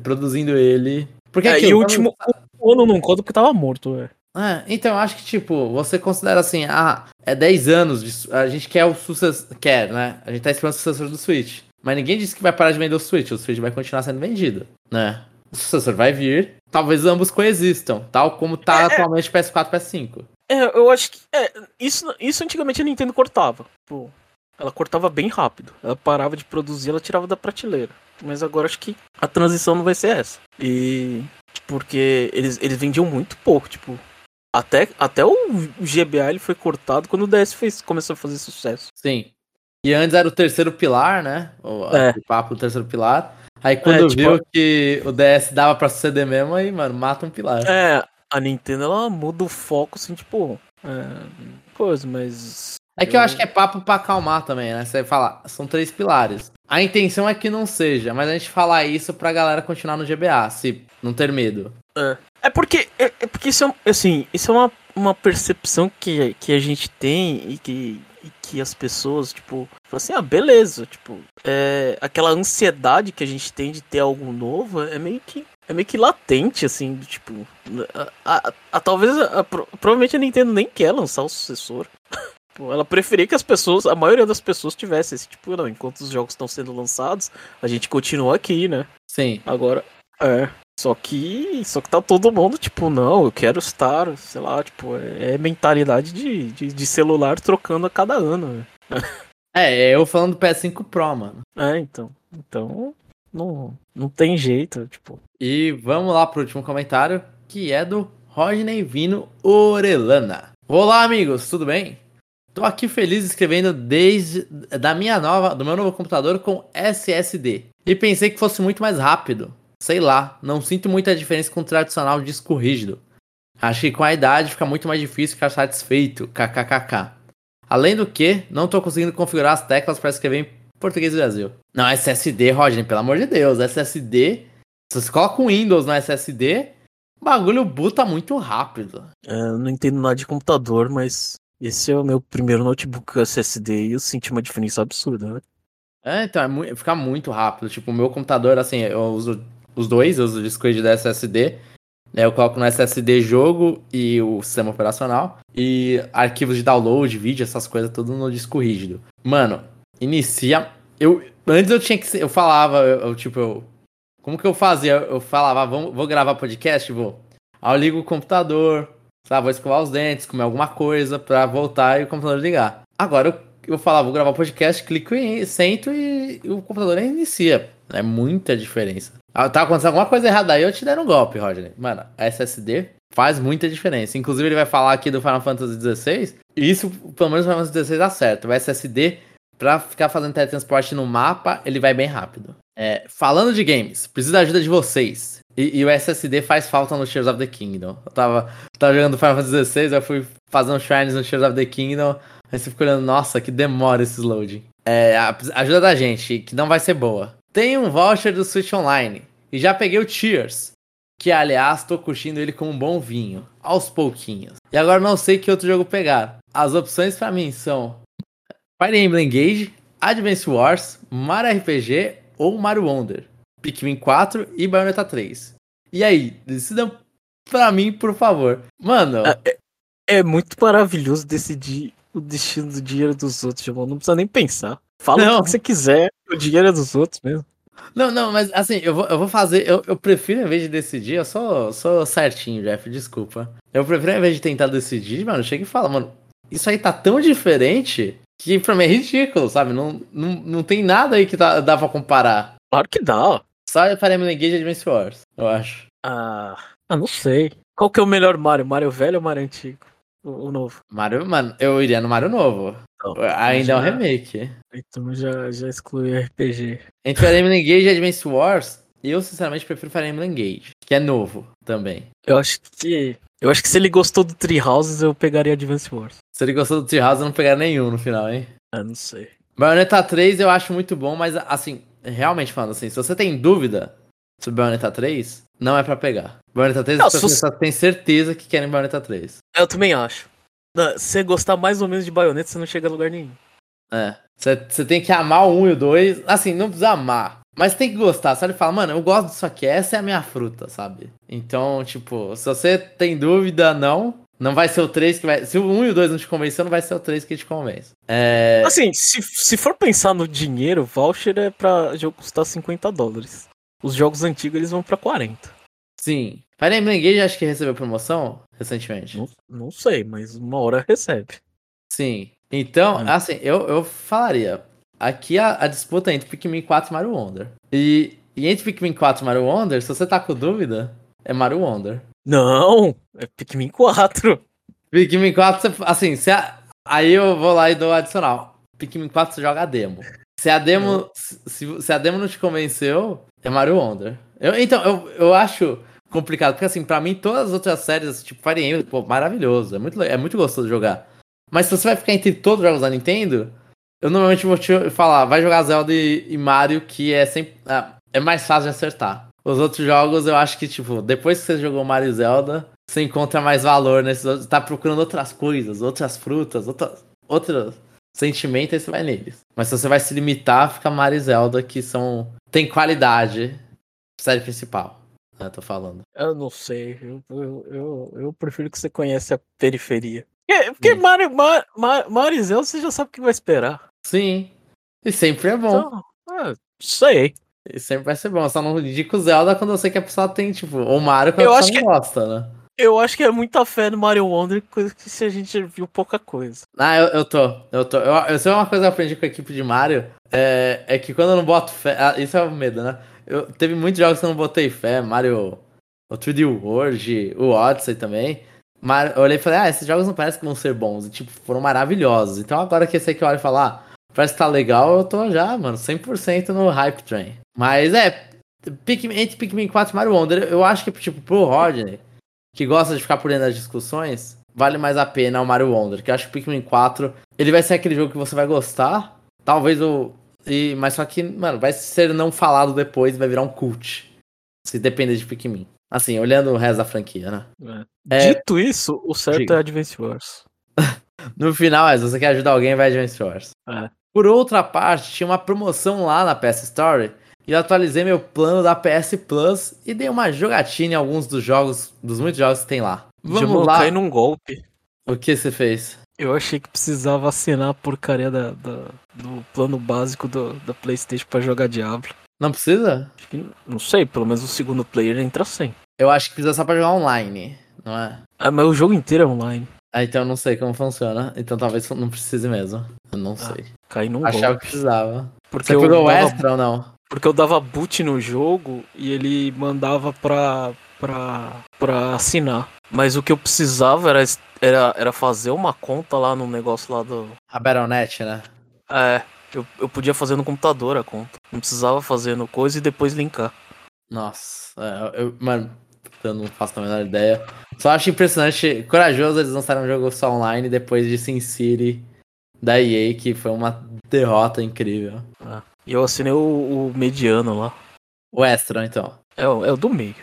produzindo ele. Porque é, e o último ano não conta porque tava morto, é. É, então eu acho que, tipo, você considera assim, ah, é 10 anos, de, a gente quer o sucessor, quer, né? A gente tá esperando o sucessor do Switch. Mas ninguém disse que vai parar de vender o Switch, o Switch vai continuar sendo vendido, né? O sucessor vai vir, talvez ambos coexistam, tal como tá é, é. atualmente PS4 e PS5. É, eu acho que. É, isso, isso antigamente a Nintendo cortava. Pô, ela cortava bem rápido. Ela parava de produzir, ela tirava da prateleira. Mas agora acho que a transição não vai ser essa. E. Porque eles, eles vendiam muito pouco, tipo. Até, até o GBA ele foi cortado quando o DS fez, começou a fazer sucesso. Sim. E antes era o terceiro pilar, né? O, é. o papo do terceiro pilar. Aí quando é, tipo, viu que o DS dava pra suceder mesmo, aí, mano, mata um pilar. É, a Nintendo ela muda o foco, assim, tipo. É, coisa, mas. É que eu... eu acho que é papo pra acalmar também, né? Você fala, são três pilares. A intenção é que não seja, mas a gente falar isso pra galera continuar no GBA, se não ter medo. É. É porque, é, é porque isso é, assim, isso é uma, uma percepção que, que a gente tem e que, e que as pessoas, tipo, falam assim, ah, beleza, tipo, é, aquela ansiedade que a gente tem de ter algo novo é meio que é meio que latente, assim, tipo. A, a, a talvez. provavelmente a Nintendo nem quer lançar o sucessor. (laughs) Ela preferia que as pessoas, a maioria das pessoas tivesse esse tipo, não, enquanto os jogos estão sendo lançados, a gente continua aqui, né? Sim. Agora, é. Só que. Só que tá todo mundo, tipo, não, eu quero estar, sei lá, tipo, é, é mentalidade de, de, de, celular trocando a cada ano. Né? É, eu falando do PS5 Pro, mano. É, então. Então, não, não tem jeito, tipo. E vamos lá pro último comentário, que é do Rodney Vino Orelana. Olá, amigos, tudo bem? Tô aqui feliz escrevendo desde da minha nova, do meu novo computador com SSD. E pensei que fosse muito mais rápido. Sei lá, não sinto muita diferença com o tradicional disco rígido. Acho que com a idade fica muito mais difícil ficar satisfeito, kkkk. Além do que, não estou conseguindo configurar as teclas para escrever em português do Brasil. Não, SSD, Rodney, pelo amor de Deus, SSD, se você coloca um Windows no SSD, o bagulho buta muito rápido. É, eu não entendo nada de computador, mas esse é o meu primeiro notebook SSD e eu senti uma diferença absurda, né? É, então, é mu fica muito rápido. Tipo, o meu computador, assim, eu uso os dois, eu uso o disco de SSD. Né, eu coloco no SSD jogo e o sistema operacional. E arquivos de download, vídeo, essas coisas, tudo no disco rígido. Mano, inicia. Eu, antes eu tinha que. Eu falava, eu, eu tipo, eu. Como que eu fazia? Eu falava, ah, vamos, vou gravar podcast? Vou. Aí eu ligo o computador, sabe? Vou escovar os dentes, comer alguma coisa pra voltar e o computador ligar. Agora eu, eu falava, vou gravar podcast, clico e sento e, e o computador inicia. É muita diferença. Ah, tá acontecendo alguma coisa errada aí, eu te der um golpe, Roger. Mano, SSD faz muita diferença. Inclusive, ele vai falar aqui do Final Fantasy XVI. Isso, pelo menos, o Final Fantasy XVI dá certo. O SSD, pra ficar fazendo teletransporte no mapa, ele vai bem rápido. É, falando de games, preciso da ajuda de vocês. E, e, o SSD faz falta no Tears of the Kingdom. Eu tava, tava jogando Final Fantasy XVI, eu fui fazer um shrines no Tears of the Kingdom. Aí você fica olhando, nossa, que demora esse loading. É, ajuda da gente, que não vai ser boa. Tem um voucher do Switch Online. E já peguei o Cheers. Que, aliás, tô curtindo ele com um bom vinho. Aos pouquinhos. E agora não sei que outro jogo pegar. As opções para mim são Fire Emblem Engage, Advance Wars, Mario RPG ou Mario Wonder. Pikmin 4 e Bayonetta 3. E aí, decidam pra mim, por favor. Mano. É, é, é muito maravilhoso decidir o destino do dinheiro dos outros, irmão. Não precisa nem pensar. Fala não. o que você quiser, o dinheiro é dos outros mesmo. Não, não, mas assim, eu vou, eu vou fazer. Eu, eu prefiro, em vez de decidir, eu sou, sou certinho, Jeff, desculpa. Eu prefiro, em vez de tentar decidir, mano, chega e fala, mano, isso aí tá tão diferente que pra mim é ridículo, sabe? Não, não, não tem nada aí que tá, dá pra comparar. Claro que dá. Só Fire Emblem Engage Advance Wars, eu acho. Ah, ah, não sei. Qual que é o melhor Mario? Mario velho ou Mario antigo? O, o novo? Mario, mano, eu iria no Mario novo. Não, Ainda é um remake. Então já, já exclui RPG. Entre Fire Emblem Engage e Advance Wars, eu sinceramente prefiro Fire Emblem Engage, que é novo também. Eu acho que. Eu acho que se ele gostou do Tree Houses, eu pegaria Advance Wars. Se ele gostou do Treehouse, eu não pegar nenhum no final, hein? Ah, não sei. Bayonetta 3 eu acho muito bom, mas assim, realmente falando assim, se você tem dúvida sobre Bayonetta 3, não é pra pegar. Bayonetta 3 Não, as se pessoas você- têm certeza que querem Bayonetta 3. Eu também acho. Você gostar mais ou menos de Bayonetta, você não chega a lugar nenhum. É. Você tem que amar o 1 e o 2. Assim, não precisa amar. Mas tem que gostar, sabe? Fala, mano, eu gosto disso aqui, essa é a minha fruta, sabe? Então, tipo, se você tem dúvida, não. Não vai ser o 3 que vai. Se o 1 e o 2 não te convenceu, não vai ser o 3 que te convence. É. Assim, se, se for pensar no dinheiro, voucher é pra jogo custar 50 dólares. Os jogos antigos eles vão pra 40. Sim. Fire Emblem Engage acho que recebeu promoção recentemente. Não, não sei, mas uma hora recebe. Sim. Então, Hum. assim, eu, eu falaria. Aqui a, a disputa é entre Pikmin 4 e Mario Wonder. E, e entre Pikmin 4 e Mario Wonder, se você tá com dúvida, é Mario Wonder. Não, é Pikmin 4. Pikmin 4, você, assim, se a- aí eu vou lá e dou adicional. Pikmin 4 você joga a demo. Se a demo, se, se a demo não te convenceu, é Mario Wonder. Eu, então, eu, eu acho complicado, porque assim, pra mim todas as outras séries, tipo Fire Emblem, pô, maravilhoso, é muito, é muito gostoso jogar. Mas se você vai ficar entre todos os jogos da Nintendo, eu normalmente vou te falar, vai jogar Zelda e, e Mario, que é sempre, ah, é mais fácil de acertar. Os outros jogos, eu acho que, tipo, depois que você jogou Mario e Zelda, você encontra mais valor nesses outros. Tá procurando outras coisas, outras frutas, outras, outros sentimentos, aí você vai neles. Mas se você vai se limitar, fica Mario e Zelda, que são. tem qualidade. Série principal, né? Tô falando. Eu não sei. Eu, eu, eu, eu prefiro que você conhece a periferia. Porque, porque Hum. Mario, Mar, Mar, Mario Zelda você já sabe o que vai esperar. Sim. E sempre é bom. Então, ah, sei. E sempre vai ser bom. Eu só não indico Zelda quando eu sei que a pessoa tem, tipo, ou Mario quando Eu a acho pessoa não gosta, né? Eu acho que é muita fé no Mario Wonder, coisa que se a gente viu pouca coisa. Ah, eu, eu tô, eu tô. Eu, eu sei uma coisa que eu aprendi com a equipe de Mario, é, é que quando eu não boto fé. ah, isso é o medo, né? Eu, teve muitos jogos que eu não botei fé, Mario, o 3D World, o Odyssey também. Mas eu olhei e falei, ah, esses jogos não parecem que vão ser bons. E, tipo, foram maravilhosos. Então agora que esse aqui eu olho e falo, ah, parece que tá legal, eu tô já, mano, 100% no hype train. Mas é, Pikmin, entre Pikmin 4 e Mario Wonder, eu acho que, tipo, pro Rodney, que gosta de ficar por dentro das discussões, vale mais a pena o Mario Wonder. Que eu acho que Pikmin 4, ele vai ser aquele jogo que você vai gostar. Talvez o. E, mas só que, mano, vai ser não falado depois e vai virar um cult. Se depender de Pikmin. Assim, olhando o resto da franquia, né? É- Dito isso, o certo Diga. é Advance Wars. (laughs) No final, é, se você quer ajudar alguém, vai Advance Wars. É. Por outra parte, tinha uma promoção lá na PS Store e eu atualizei meu plano da PS Plus e dei uma jogatina em alguns dos jogos, dos muitos jogos que tem lá. Vamos lá. cair num golpe. O que você fez? Eu achei que precisava assinar a porcaria da, da- do plano básico do, da Playstation pra jogar Diablo. Não precisa? Acho que, não sei, pelo menos o segundo player entra sem. Eu acho que precisa só pra jogar online, não é? Ah, mas o jogo inteiro é online. Ah, então eu não sei como funciona. Então talvez não precise mesmo. Eu não sei. Cair num Achava golpe. que precisava. Porque Você eu pegou dava- extra ou não? Porque eu dava boot no jogo e ele mandava pra, pra, pra assinar. Mas o que eu precisava era, era, era fazer uma conta lá no negócio lá do. A Battle.net, né? É, eu, eu podia fazer no computador a conta. Não precisava fazer no coisa e depois linkar. Nossa, é, eu, mano, eu não faço a menor ideia. Só acho impressionante, corajoso eles lançaram um jogo só online depois de Sin City da EA, que foi uma derrota incrível. E eu assinei o, o mediano lá. O extra, então. É, o- é o do meio.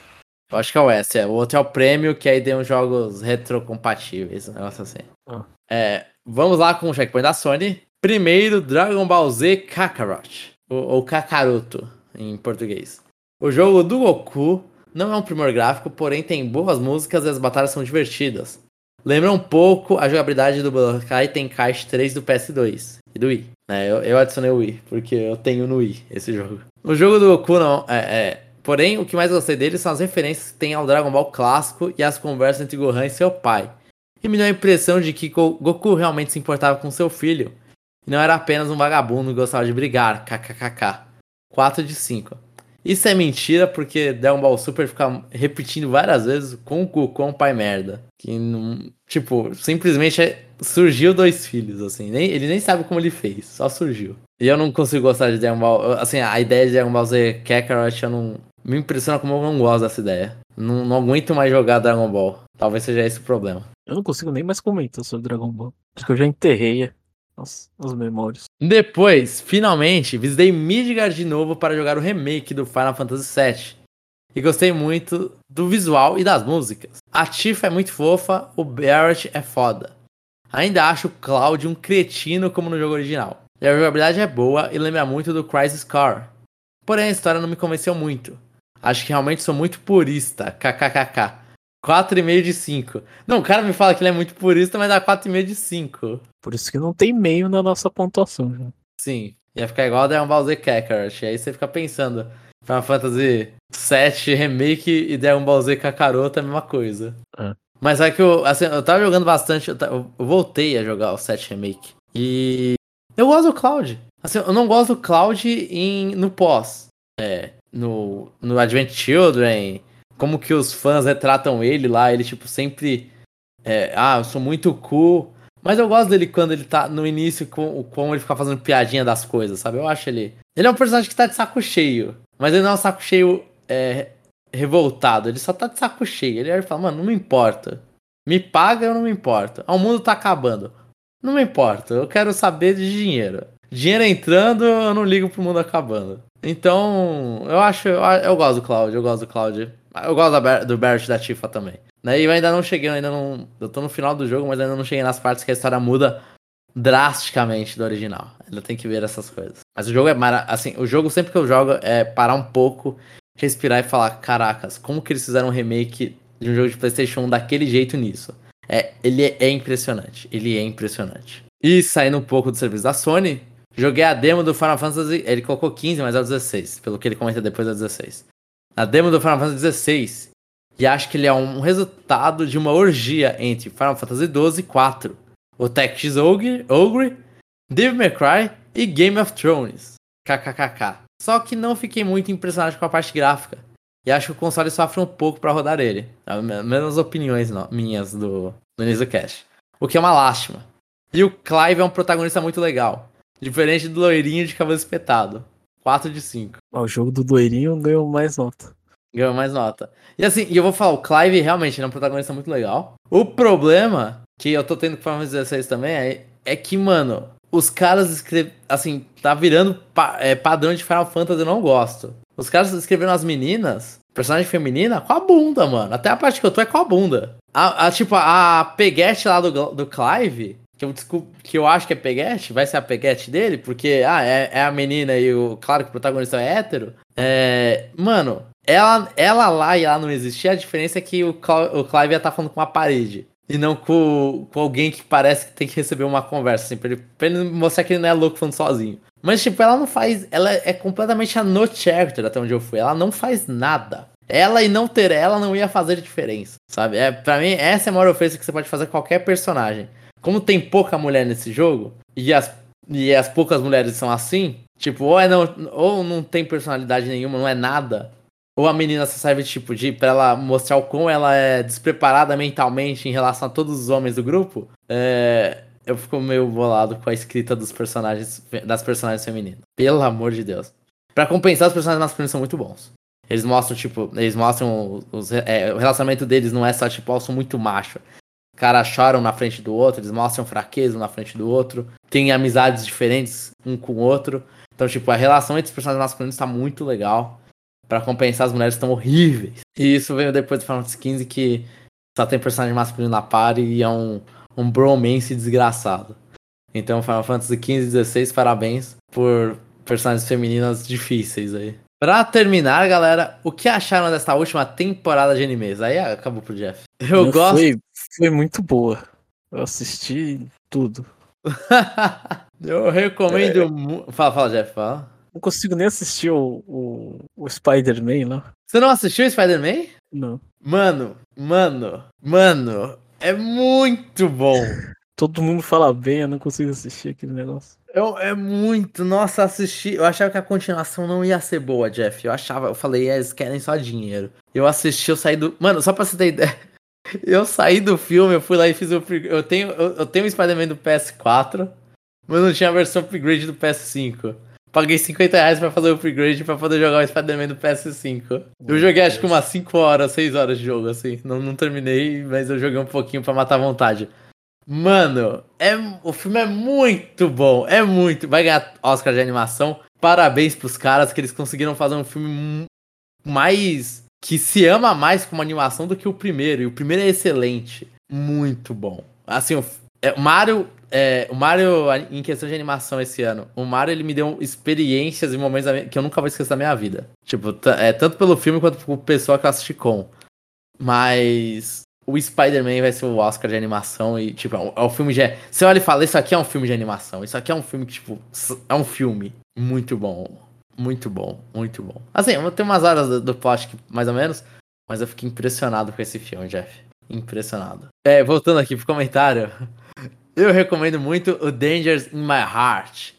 Eu acho que é o S, é. O outro é o prêmio, que aí tem uns jogos retrocompatíveis, um negócio assim. Ah. É, vamos lá com o checkpoint da Sony. Primeiro, Dragon Ball Z Kakarot. Ou, ou Kakaroto, em português. O jogo do Goku não é um primor gráfico, porém tem boas músicas e as batalhas são divertidas. lembra um pouco a jogabilidade do Budokai Tenkaichi 3 do PS2 e do Wii. É, eu, eu adicionei o Wii, porque eu tenho no Wii esse jogo. O jogo do Goku não, é, é, Porém, o que mais gostei dele são as referências que tem ao Dragon Ball clássico e as conversas entre Gohan e seu pai. E me deu a impressão de que Goku realmente se importava com seu filho. E não era apenas um vagabundo que gostava de brigar, kkkk. 4 de 5. Isso é mentira porque Dragon Ball Super fica repetindo várias vezes com o Goku um pai merda. Que não. Tipo, simplesmente é, surgiu dois filhos, assim. Nem, ele nem sabe como ele fez, só surgiu. E eu não consigo gostar de Dragon Ball. Assim, a ideia de Dragon Ball Z Kakarot eu não. Me impressiona como eu não gosto dessa ideia. Não, não aguento mais jogar Dragon Ball. Talvez seja esse o problema. Eu não consigo nem mais comentar sobre Dragon Ball. Acho que eu já enterrei as, as memórias. Depois, finalmente, visitei Midgard de novo para jogar o remake do Final Fantasy VII. E gostei muito do visual e das músicas. A Tifa é muito fofa, o Barrett é foda. Ainda acho o Cloud um cretino como no jogo original. E a jogabilidade é boa e lembra muito do Crisis Core. Porém, a história não me convenceu muito. Acho que realmente sou muito purista. KKKK. 4,5 de 5. Não, o cara me fala que ele é muito purista, mas dá 4,5 de 5. Por isso que não tem meio na nossa pontuação. Já. Sim. Ia ficar igual a Dragon Ball Z Kakarot. Aí você fica pensando. Final Fantasy 7 Remake e Dragon Ball Z Kakaroto é a mesma coisa. É. Mas é que eu, assim, eu tava jogando bastante. Eu, eu voltei a jogar o 7 Remake. E. Eu gosto do Cloud. Assim, eu não gosto do Cloud em, no pós. É. No, no Advent Children como que os fãs retratam ele lá, ele tipo sempre é, ah, eu sou muito cool, mas eu gosto dele quando ele tá no início com como ele fica fazendo piadinha das coisas, sabe? Eu acho ele, ele é um personagem que tá de saco cheio, mas ele não é um saco cheio é, revoltado, ele só tá de saco cheio. Ele fala, mano, não me importa. Me paga, eu não me importo. Ah, o mundo tá acabando. Não me importa, eu quero saber de dinheiro. Dinheiro entrando, eu não ligo pro mundo acabando. Então, eu acho, eu, eu gosto do Cloud, eu gosto do Cloud. Eu gosto do Barrett da Tifa também. Né? E eu ainda não cheguei, ainda não. Eu tô no final do jogo, mas ainda não cheguei nas partes que a história muda drasticamente do original. Ainda tem que ver essas coisas. Mas o jogo é mara... assim, o jogo sempre que eu jogo é parar um pouco, respirar e falar, caracas, como que eles fizeram um remake de um jogo de PlayStation 1 daquele jeito nisso? É, ele é, é impressionante, ele é impressionante. E saindo um pouco do serviço da Sony, joguei a demo do Final Fantasy, ele colocou 15, mas é o 16, pelo que ele comenta depois é 16 a demo do Final Fantasy XVI. E acho que ele é um resultado de uma orgia entre Final Fantasy XII e 4, o Tactics Ogre, Ogre, Devil May Cry e Game of Thrones. KKKK. Só que não fiquei muito impressionado com a parte gráfica. E acho que o console sofre um pouco para rodar ele. Menos opiniões não, minhas do, do cast. O que é uma lástima. E o Clive é um protagonista muito legal. Diferente do loirinho de cabelo espetado. 4 de 5. O jogo do Doirinho ganhou mais nota. Ganhou mais nota. E assim, e eu vou falar, o Clive realmente é um protagonista muito legal. O problema que eu tô tendo com Final Fantasy 16 também é, é que, mano, os caras escrevem. Assim, tá virando pa, é, padrão de Final Fantasy, eu não gosto. Os caras escrevendo as meninas, personagem feminina, com a bunda, mano. Até a parte que eu tô é com a bunda. A, a tipo, a peguete lá do, do Clive, que eu, que eu acho que é peguete, vai ser a peguete dele, porque, ah, é, é a menina e o. Claro que o protagonista é hétero. É. Mano, ela, ela lá e ela não existia, a diferença é que o, o Clive ia estar tá falando com uma parede. E não com, com alguém que parece que tem que receber uma conversa, assim, pra ele, pra ele mostrar que ele não é louco falando sozinho. Mas, tipo, ela não faz. Ela é completamente a no character até onde eu fui. Ela não faz nada. Ela e não ter ela não ia fazer diferença, sabe? É, pra mim, essa é a maior ofensa que você pode fazer com qualquer personagem como tem pouca mulher nesse jogo, e as, e as poucas mulheres são assim, tipo, ou, é não, ou não tem personalidade nenhuma, não é nada, ou a menina só serve, tipo, de pra ela mostrar o quão ela é despreparada mentalmente em relação a todos os homens do grupo, é, eu fico meio bolado com a escrita dos personagens, das personagens femininas. Pelo amor de Deus. Para compensar, os personagens masculinos são muito bons. Eles mostram, tipo, eles mostram os, é, o relacionamento deles não é só, tipo, eu sou muito macho caras choram na frente do outro, eles mostram fraqueza na frente do outro, tem amizades diferentes um com o outro. Então, tipo, a relação entre os personagens masculinos tá muito legal. para compensar, as mulheres estão horríveis. E isso veio depois do Final Fantasy XV, que só tem personagem masculino na party e é um, um bromance desgraçado. Então, Final Fantasy XV e XVI, parabéns por personagens femininas difíceis aí. Pra terminar, galera, o que acharam dessa última temporada de animes? Aí acabou pro Jeff. Eu gosto. Foi, foi muito boa. Eu assisti tudo. (laughs) eu recomendo. É... Mu... Fala, fala, Jeff, fala. Não consigo nem assistir o, o, o Spider-Man lá. Você não assistiu o Spider-Man? Não. Mano, mano, mano, é muito bom. (laughs) Todo mundo fala bem, eu não consigo assistir aquele negócio. Eu, é muito, nossa, assisti. Eu achava que a continuação não ia ser boa, Jeff. Eu achava, eu falei, é, eles querem só dinheiro. Eu assisti, eu saí do. Mano, só pra você ter ideia. Eu saí do filme, eu fui lá e fiz o. Eu tenho, eu, eu tenho o Spider-Man do PS4, mas não tinha a versão upgrade do PS5. Paguei 50 reais pra fazer o upgrade pra poder jogar o Spider-Man do PS5. Eu joguei acho que umas 5 horas, 6 horas de jogo, assim. Não, não terminei, mas eu joguei um pouquinho pra matar a vontade. Mano, é, o filme é muito bom. É muito. Vai ganhar Oscar de animação. Parabéns pros caras que eles conseguiram fazer um filme mais. Que se ama mais como animação do que o primeiro. E o primeiro é excelente. Muito bom. Assim, o, é, o Mario é, o Mario, em questão de animação esse ano, o Mario ele me deu experiências e momentos que eu nunca vou esquecer da minha vida. Tipo, é, tanto pelo filme quanto por pessoa que eu assisti com. Mas o Spider-Man vai ser o Oscar de animação e, tipo, é um, é filme de. Você olha e fala, isso aqui é um filme de animação. Isso aqui é um filme que, tipo, é um filme muito bom. Muito bom, muito bom. Assim, eu tenho umas horas do, do plot mais ou menos, mas eu fiquei impressionado com esse filme, Jeff. Impressionado. É, voltando aqui pro comentário. (laughs) Eu recomendo muito o Dangers in My Heart.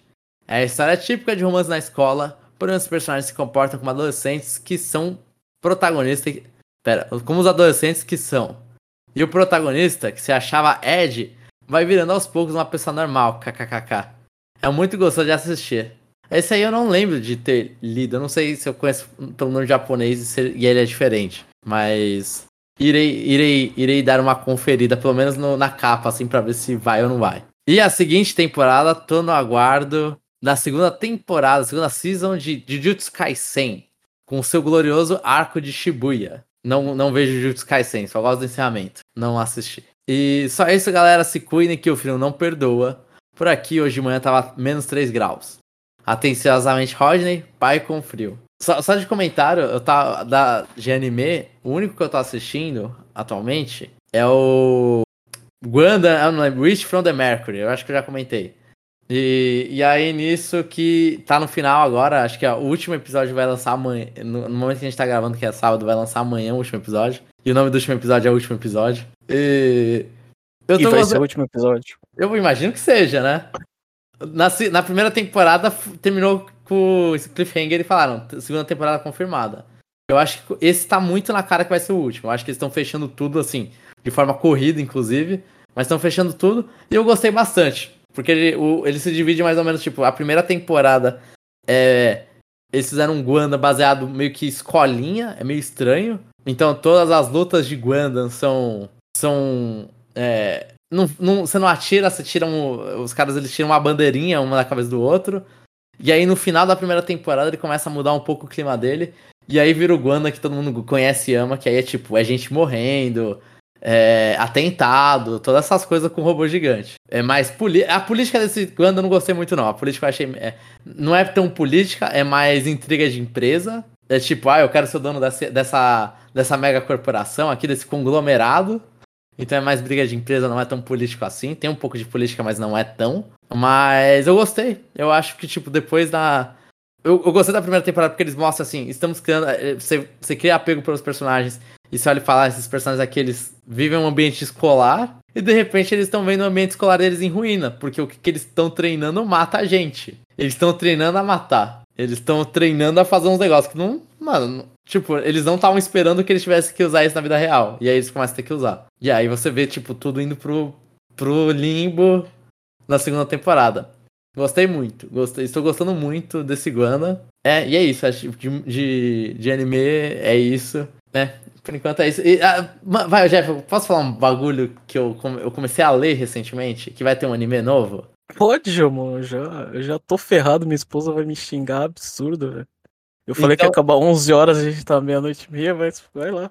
É a história típica de romance na escola, porém os personagens se comportam como adolescentes que são protagonistas. Pera, como os adolescentes que são. E o protagonista, que se achava Ed, vai virando aos poucos uma pessoa normal, kkkk. É muito gostoso de assistir. Esse aí eu não lembro de ter lido. Eu não sei se eu conheço pelo nome japonês e ele é diferente. Mas irei, irei, irei dar uma conferida, pelo menos no, na capa, assim, pra ver se vai ou não vai. E a seguinte temporada, tô no aguardo da segunda temporada, segunda season de Jujutsu Kaisen, com o seu glorioso arco de Shibuya. Não, não vejo Jujutsu Kaisen, só gosto do encerramento. Não assisti. E só isso, galera. Se cuidem que o frio não perdoa. Por aqui, hoje de manhã tava menos 3 graus. Atenciosamente, Rodney, pai com frio. Só, só, de comentário, eu tava da, de anime, o único que eu tô assistindo atualmente é o Guanda, eu não lembro, Reach from the Mercury, eu acho que eu já comentei. E, e aí nisso que tá no final agora, acho que ó, o último episódio vai lançar amanhã, no, no, momento que a gente tá gravando, que é sábado, vai lançar amanhã o último episódio. E o nome do último episódio é o último episódio. E, eu e vai gostando... ser o último episódio. Eu imagino que seja, né? Na, na primeira temporada terminou com esse cliffhanger e falaram, segunda temporada confirmada. Eu acho que esse tá muito na cara que vai ser o último. Eu acho que eles estão fechando tudo, assim, de forma corrida, inclusive. Mas estão fechando tudo. E eu gostei bastante. Porque ele, o, ele se divide mais ou menos, tipo, a primeira temporada é. Eles fizeram um Guanda baseado meio que escolinha, é meio estranho. Então todas as lutas de Guanda são. são. É, não, não, você não atira, você tira um, Os caras eles tiram uma bandeirinha, uma na cabeça do outro. E aí no final da primeira temporada ele começa a mudar um pouco o clima dele. E aí vira o Guanda que todo mundo conhece e ama, que aí é tipo, é gente morrendo, é, atentado, todas essas coisas com robô gigante. É mais a política desse Guanda eu não gostei muito não. A política eu achei é, não é tão política, é mais intriga de empresa. É tipo, ah, eu quero ser o dono dessa, dessa, dessa mega corporação aqui, desse conglomerado. Então é mais briga de empresa, não é tão político assim. Tem um pouco de política, mas não é tão. Mas eu gostei. Eu acho que, tipo, depois da. Eu, eu gostei da primeira temporada porque eles mostram assim: estamos criando. Eh, você, você cria apego pelos personagens. E você olha e fala: ah, esses personagens aqui, eles vivem um ambiente escolar. E de repente eles estão vendo o ambiente escolar deles em ruína. Porque o que, que eles estão treinando mata a gente. Eles estão treinando a matar. Eles estão treinando a fazer uns negócios que não. Mano, tipo, eles não estavam esperando que eles tivessem que usar isso na vida real. E aí eles começam a ter que usar. E aí você vê, tipo, tudo indo pro, pro limbo na segunda temporada. Gostei muito. Gostei, estou gostando muito desse Guana. É, e é isso. Acho de, de, de anime é isso. né? por enquanto é isso. E, ah, vai, Jeff, posso falar um bagulho que eu, eu comecei a ler recentemente? Que vai ter um anime novo? Pode, amor. Já, eu já tô ferrado. Minha esposa vai me xingar absurdo, velho. Eu falei então... que ia acabar 11 horas, a gente tá meia-noite e meia, mas vai lá.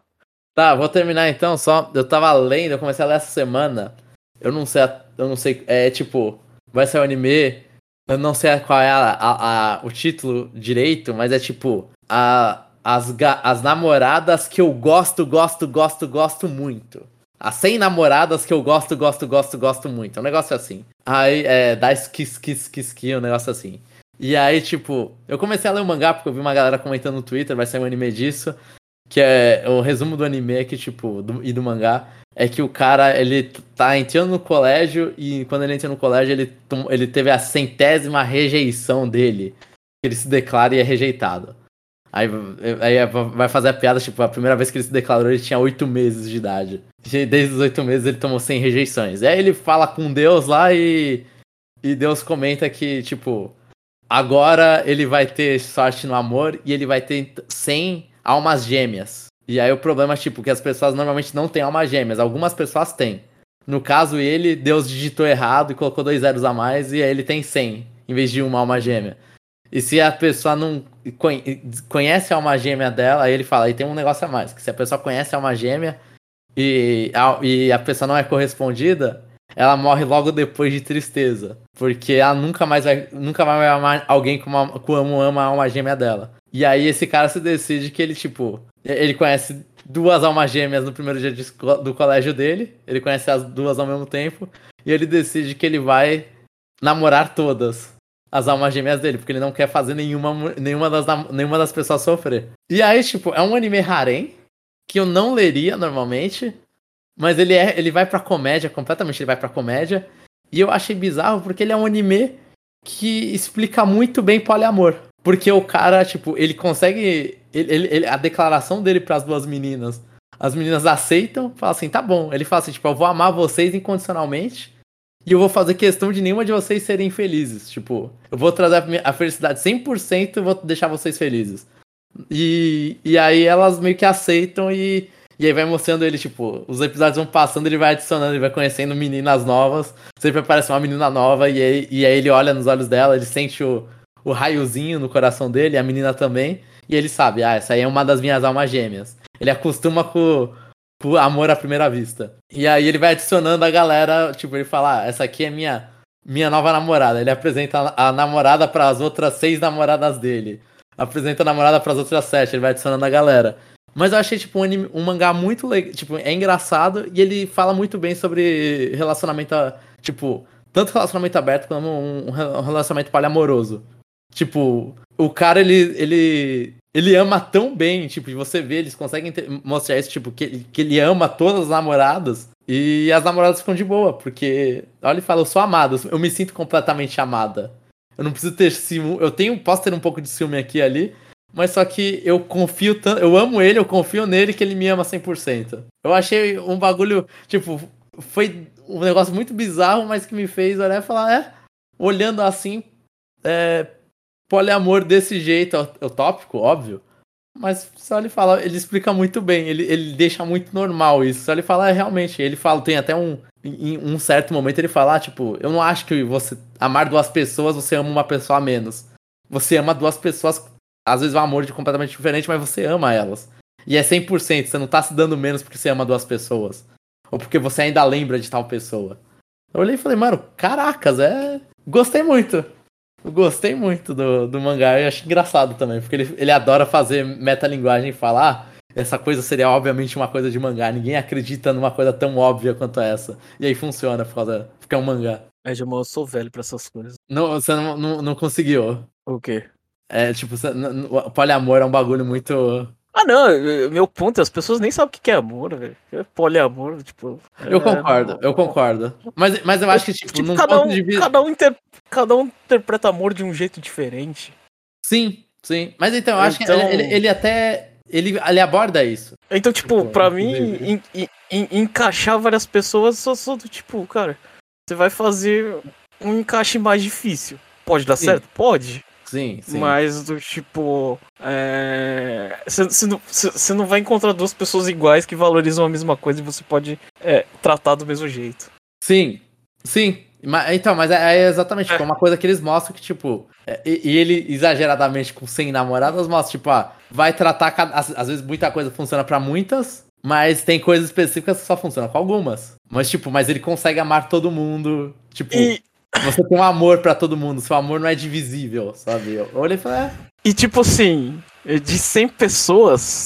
Tá, vou terminar então. Só, eu tava lendo, eu comecei a ler essa semana. Eu não sei, eu não sei, é tipo, vai ser o um anime. Eu não sei qual é a, a, a, o título direito, mas é tipo, a, as, as namoradas que eu gosto, gosto, gosto, gosto muito. as 100 namoradas que eu gosto, gosto, gosto, gosto muito. É um negócio assim. Aí, é, dá kiss, kiss, kiss, kiss, um negócio assim. E aí, tipo, eu comecei a ler o mangá porque eu vi uma galera comentando no Twitter, vai sair um anime disso. Que é o resumo do anime é que, tipo, do, e do mangá, é que o cara, ele tá entrando no colégio e quando ele entra no colégio, ele, ele teve a centésima rejeição dele. Ele se declara e é rejeitado. Aí, aí vai fazer a piada, tipo, a primeira vez que ele se declarou, ele tinha oito meses de idade. Desde os oito meses ele tomou 100 rejeições. Aí ele fala com Deus lá e. E Deus comenta que, tipo, agora ele vai ter sorte no amor e ele vai ter 100 almas gêmeas. E aí o problema é, tipo, que as pessoas normalmente não têm almas gêmeas. Algumas pessoas têm. No caso, ele, Deus digitou errado e colocou dois zeros a mais e aí ele tem 100 em vez de uma alma gêmea. E se a pessoa não conhece a alma gêmea dela, aí ele fala, aí tem um negócio a mais, que se a pessoa conhece a alma gêmea e a, e a pessoa não é correspondida, ela morre logo depois de tristeza. Porque ela nunca mais vai, nunca mais vai amar alguém como, como ama a alma gêmea dela. E aí esse cara se decide que ele, tipo, ele conhece duas almas gêmeas no primeiro dia de, do colégio dele, ele conhece as duas ao mesmo tempo, e ele decide que ele vai namorar todas as almas gêmeas dele, porque ele não quer fazer nenhuma, nenhuma, das, nenhuma das pessoas sofrer. E aí, tipo, é um anime harem, que eu não leria normalmente, mas ele é, ele vai pra comédia, completamente ele vai pra comédia, e eu achei bizarro porque ele é um anime que explica muito bem poliamor. Porque o cara, tipo, ele consegue. Ele, ele, a declaração dele para as duas meninas. As meninas aceitam, falam assim, tá bom. Ele fala assim, tipo, eu vou amar vocês incondicionalmente. E eu vou fazer questão de nenhuma de vocês serem felizes. Tipo, eu vou trazer a felicidade 100% e vou deixar vocês felizes. E, e aí elas meio que aceitam e, e aí vai mostrando ele, tipo, os episódios vão passando, ele vai adicionando, ele vai conhecendo meninas novas. Sempre aparece uma menina nova e aí, e aí ele olha nos olhos dela, ele sente o, o raiozinho no coração dele, a menina também. E ele sabe, ah, essa aí é uma das minhas almas gêmeas. Ele acostuma com, por amor à primeira vista. E aí ele vai adicionando a galera, tipo, ele fala, ah, essa aqui é minha minha nova namorada. Ele apresenta a namorada para as outras seis namoradas dele. Apresenta a namorada para as outras sete, ele vai adicionando a galera. Mas eu achei, tipo, um, anime, um mangá muito legal. Tipo, é engraçado e ele fala muito bem sobre relacionamento. Tipo, tanto relacionamento aberto como um relacionamento poliamoroso. Tipo, o cara, ele, ele ele ama tão bem, tipo, você vê, eles conseguem ter, mostrar isso, tipo, que, que ele ama todas as namoradas e as namoradas ficam de boa, porque, olha, ele fala, eu sou amado, eu me sinto completamente amada. Eu não preciso ter ciúme, eu tenho, posso ter um pouco de ciúme aqui e ali, mas só que eu confio tanto, eu amo ele, eu confio nele que ele me ama 100%. Eu achei um bagulho, tipo, foi um negócio muito bizarro, mas que me fez olhar e falar, é, olhando assim, é, poliamor desse jeito, é o tópico, óbvio. Mas só ele fala, ele explica muito bem, ele, ele deixa muito normal isso. Só ele fala, é, realmente, ele fala, tem até um. Em um certo momento ele fala, ah, tipo, eu não acho que você amar duas pessoas, você ama uma pessoa a menos. Você ama duas pessoas, às vezes é um amor de completamente diferente, mas você ama elas. E é 100%, você não tá se dando menos porque você ama duas pessoas. Ou porque você ainda lembra de tal pessoa. Eu olhei e falei, mano, caracas, é. Gostei muito. Eu gostei muito do, do mangá e acho engraçado também, porque ele, ele adora fazer metalinguagem e falar. Ah, essa coisa seria obviamente uma coisa de mangá. Ninguém acredita numa coisa tão óbvia quanto essa. E aí funciona por causa. Porque é um mangá. É, Jamal, eu sou velho pra essas coisas. Não, você não, não, não conseguiu. O quê? É, tipo, o poliamor é um bagulho muito. Ah, não, meu ponto é as pessoas nem sabem o que é amor, velho. É poliamor, tipo. Eu é, concordo, eu concordo. Mas, mas eu acho que, tipo, tipo cada, um, de... cada, um inter... cada um interpreta amor de um jeito diferente. Sim, sim. Mas então, eu acho então... que ele, ele, até. Ele, ele aborda isso. Então, tipo, tipo pra mim, encaixar várias pessoas só, só do tipo, cara, você vai fazer um encaixe mais difícil. Pode dar sim. certo? Pode. Sim, sim. Mas do tipo. Você é... não, não vai encontrar duas pessoas iguais que valorizam a mesma coisa e você pode é, tratar do mesmo jeito. Sim, sim. Então, mas é, é exatamente é. Tipo, uma coisa que eles mostram que, tipo, é, e, e, ele exageradamente com 100 namoradas mostra, tipo, ah, vai tratar, às, às vezes muita coisa funciona para muitas, mas tem coisas específicas que só funcionam com algumas. Mas, tipo, mas ele consegue amar todo mundo, tipo... E você tem um amor para todo mundo, seu amor não é divisível, sabe? Eu olhei e falei, é. E tipo assim, de 100 pessoas,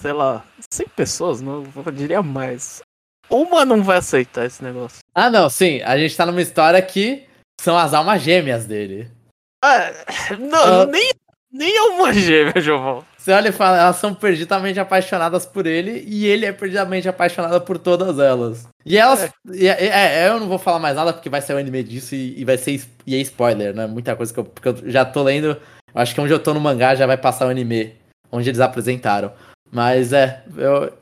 sei lá, 100 pessoas, não eu diria mais. uma não vai aceitar esse negócio. Ah, não, sim. A gente tá numa história que são as almas gêmeas dele. Ah, não, ah. nem, nem é uma gêmea, João. Você olha e fala, elas são perdidamente apaixonadas por ele e ele é perdidamente apaixonado por todas elas. E elas. É. E, é, eu não vou falar mais nada porque vai ser o anime disso e, e vai ser. E é spoiler, né? Muita coisa que eu, porque eu já tô lendo. Acho que onde eu tô no mangá já vai passar o anime. Onde eles apresentaram. Mas é, eu,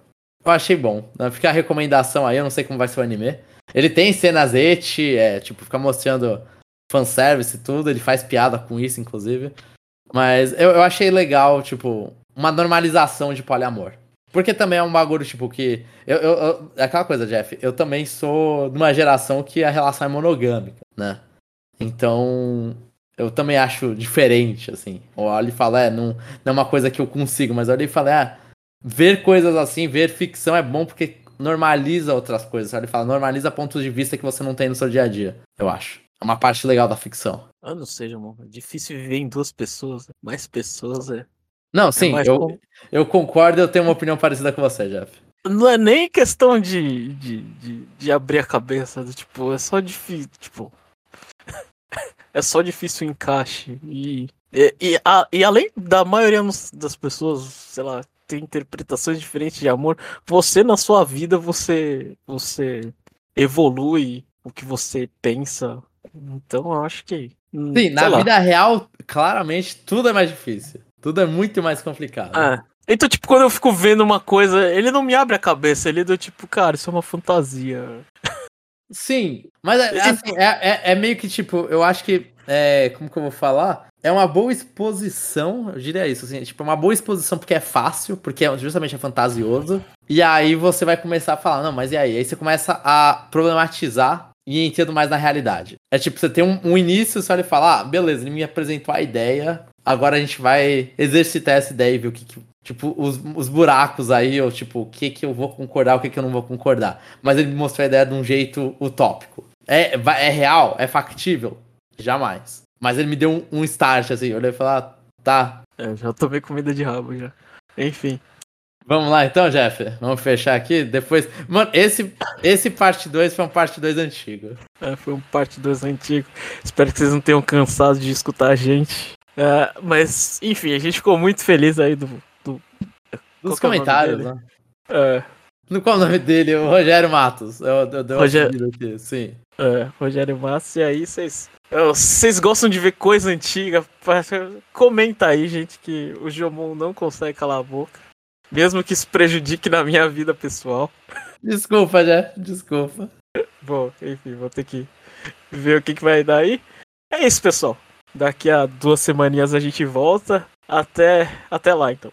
eu achei bom. Né? Fica a recomendação aí, eu não sei como vai ser o anime. Ele tem cenas et, é, tipo, fica mostrando fanservice e tudo, ele faz piada com isso, inclusive. Mas eu, eu achei legal, tipo, uma normalização de poliamor. Porque também é um bagulho, tipo, que. Eu, eu, eu, é aquela coisa, Jeff. Eu também sou de uma geração que a relação é monogâmica, né? Então. Eu também acho diferente, assim. Olho e falo, é, não, não é uma coisa que eu consigo, mas eu olho é, ver coisas assim, ver ficção é bom porque normaliza outras coisas. Ele fala, normaliza pontos de vista que você não tem no seu dia a dia, eu acho. É uma parte legal da ficção. Eu não sei, irmão. É difícil viver em duas pessoas. Né? Mais pessoas é. Não, é sim, é eu, com... eu concordo eu tenho uma opinião parecida com você, Jeff. Não é nem questão de, de, de, de abrir a cabeça, tipo, é só difícil, tipo. (laughs) é só difícil o encaixe. E, e, e, a, e além da maioria das pessoas, sei lá, ter interpretações diferentes de amor, você na sua vida, você, você evolui o que você pensa, então eu acho que. Hum, Sim, na lá. vida real, claramente, tudo é mais difícil. Tudo é muito mais complicado. É. Então, tipo, quando eu fico vendo uma coisa, ele não me abre a cabeça, ele é do tipo, cara, isso é uma fantasia. Sim, mas assim, é, é, é, meio que tipo, eu acho que. É, como que eu vou falar? É uma boa exposição, eu diria isso, assim, tipo, é uma boa exposição porque é fácil, porque é, justamente é fantasioso. E aí você vai começar a falar, não, mas e aí? Aí você começa a problematizar e entendo mais na realidade. É tipo, você tem um, um início, você olha e fala, ah, beleza, ele me apresentou a ideia, agora a gente vai exercitar essa ideia e ver o que, que tipo, os, os buracos aí, ou tipo, o que que eu vou concordar, o que que eu não vou concordar. Mas ele me mostrou a ideia de um jeito utópico. É, é real? É factível? Jamais. Mas ele me deu um, um start, assim, eu olhei e falei, ah, tá. É, já tomei comida de rabo já. Enfim. Vamos lá então, Jeff? Vamos fechar aqui? Depois. Mano, esse, esse parte 2 foi um parte 2 antigo. É, foi um parte 2 antigo. Espero que vocês não tenham cansado de escutar a gente. É, mas, enfim, a gente ficou muito feliz aí do. do Dos é comentários, né? É. No qual o nome dele? O Rogério Matos. Eu, eu, eu Rogério... aqui, sim. É, Rogério Matos. E aí, vocês. Vocês gostam de ver coisa antiga? Comenta aí, gente, que o Jomon não consegue calar a boca. Mesmo que isso prejudique na minha vida pessoal. Desculpa, já. Desculpa. Bom, enfim, vou ter que ver o que, que vai dar aí. É isso, pessoal. Daqui a duas semaninhas a gente volta. Até, até lá, então.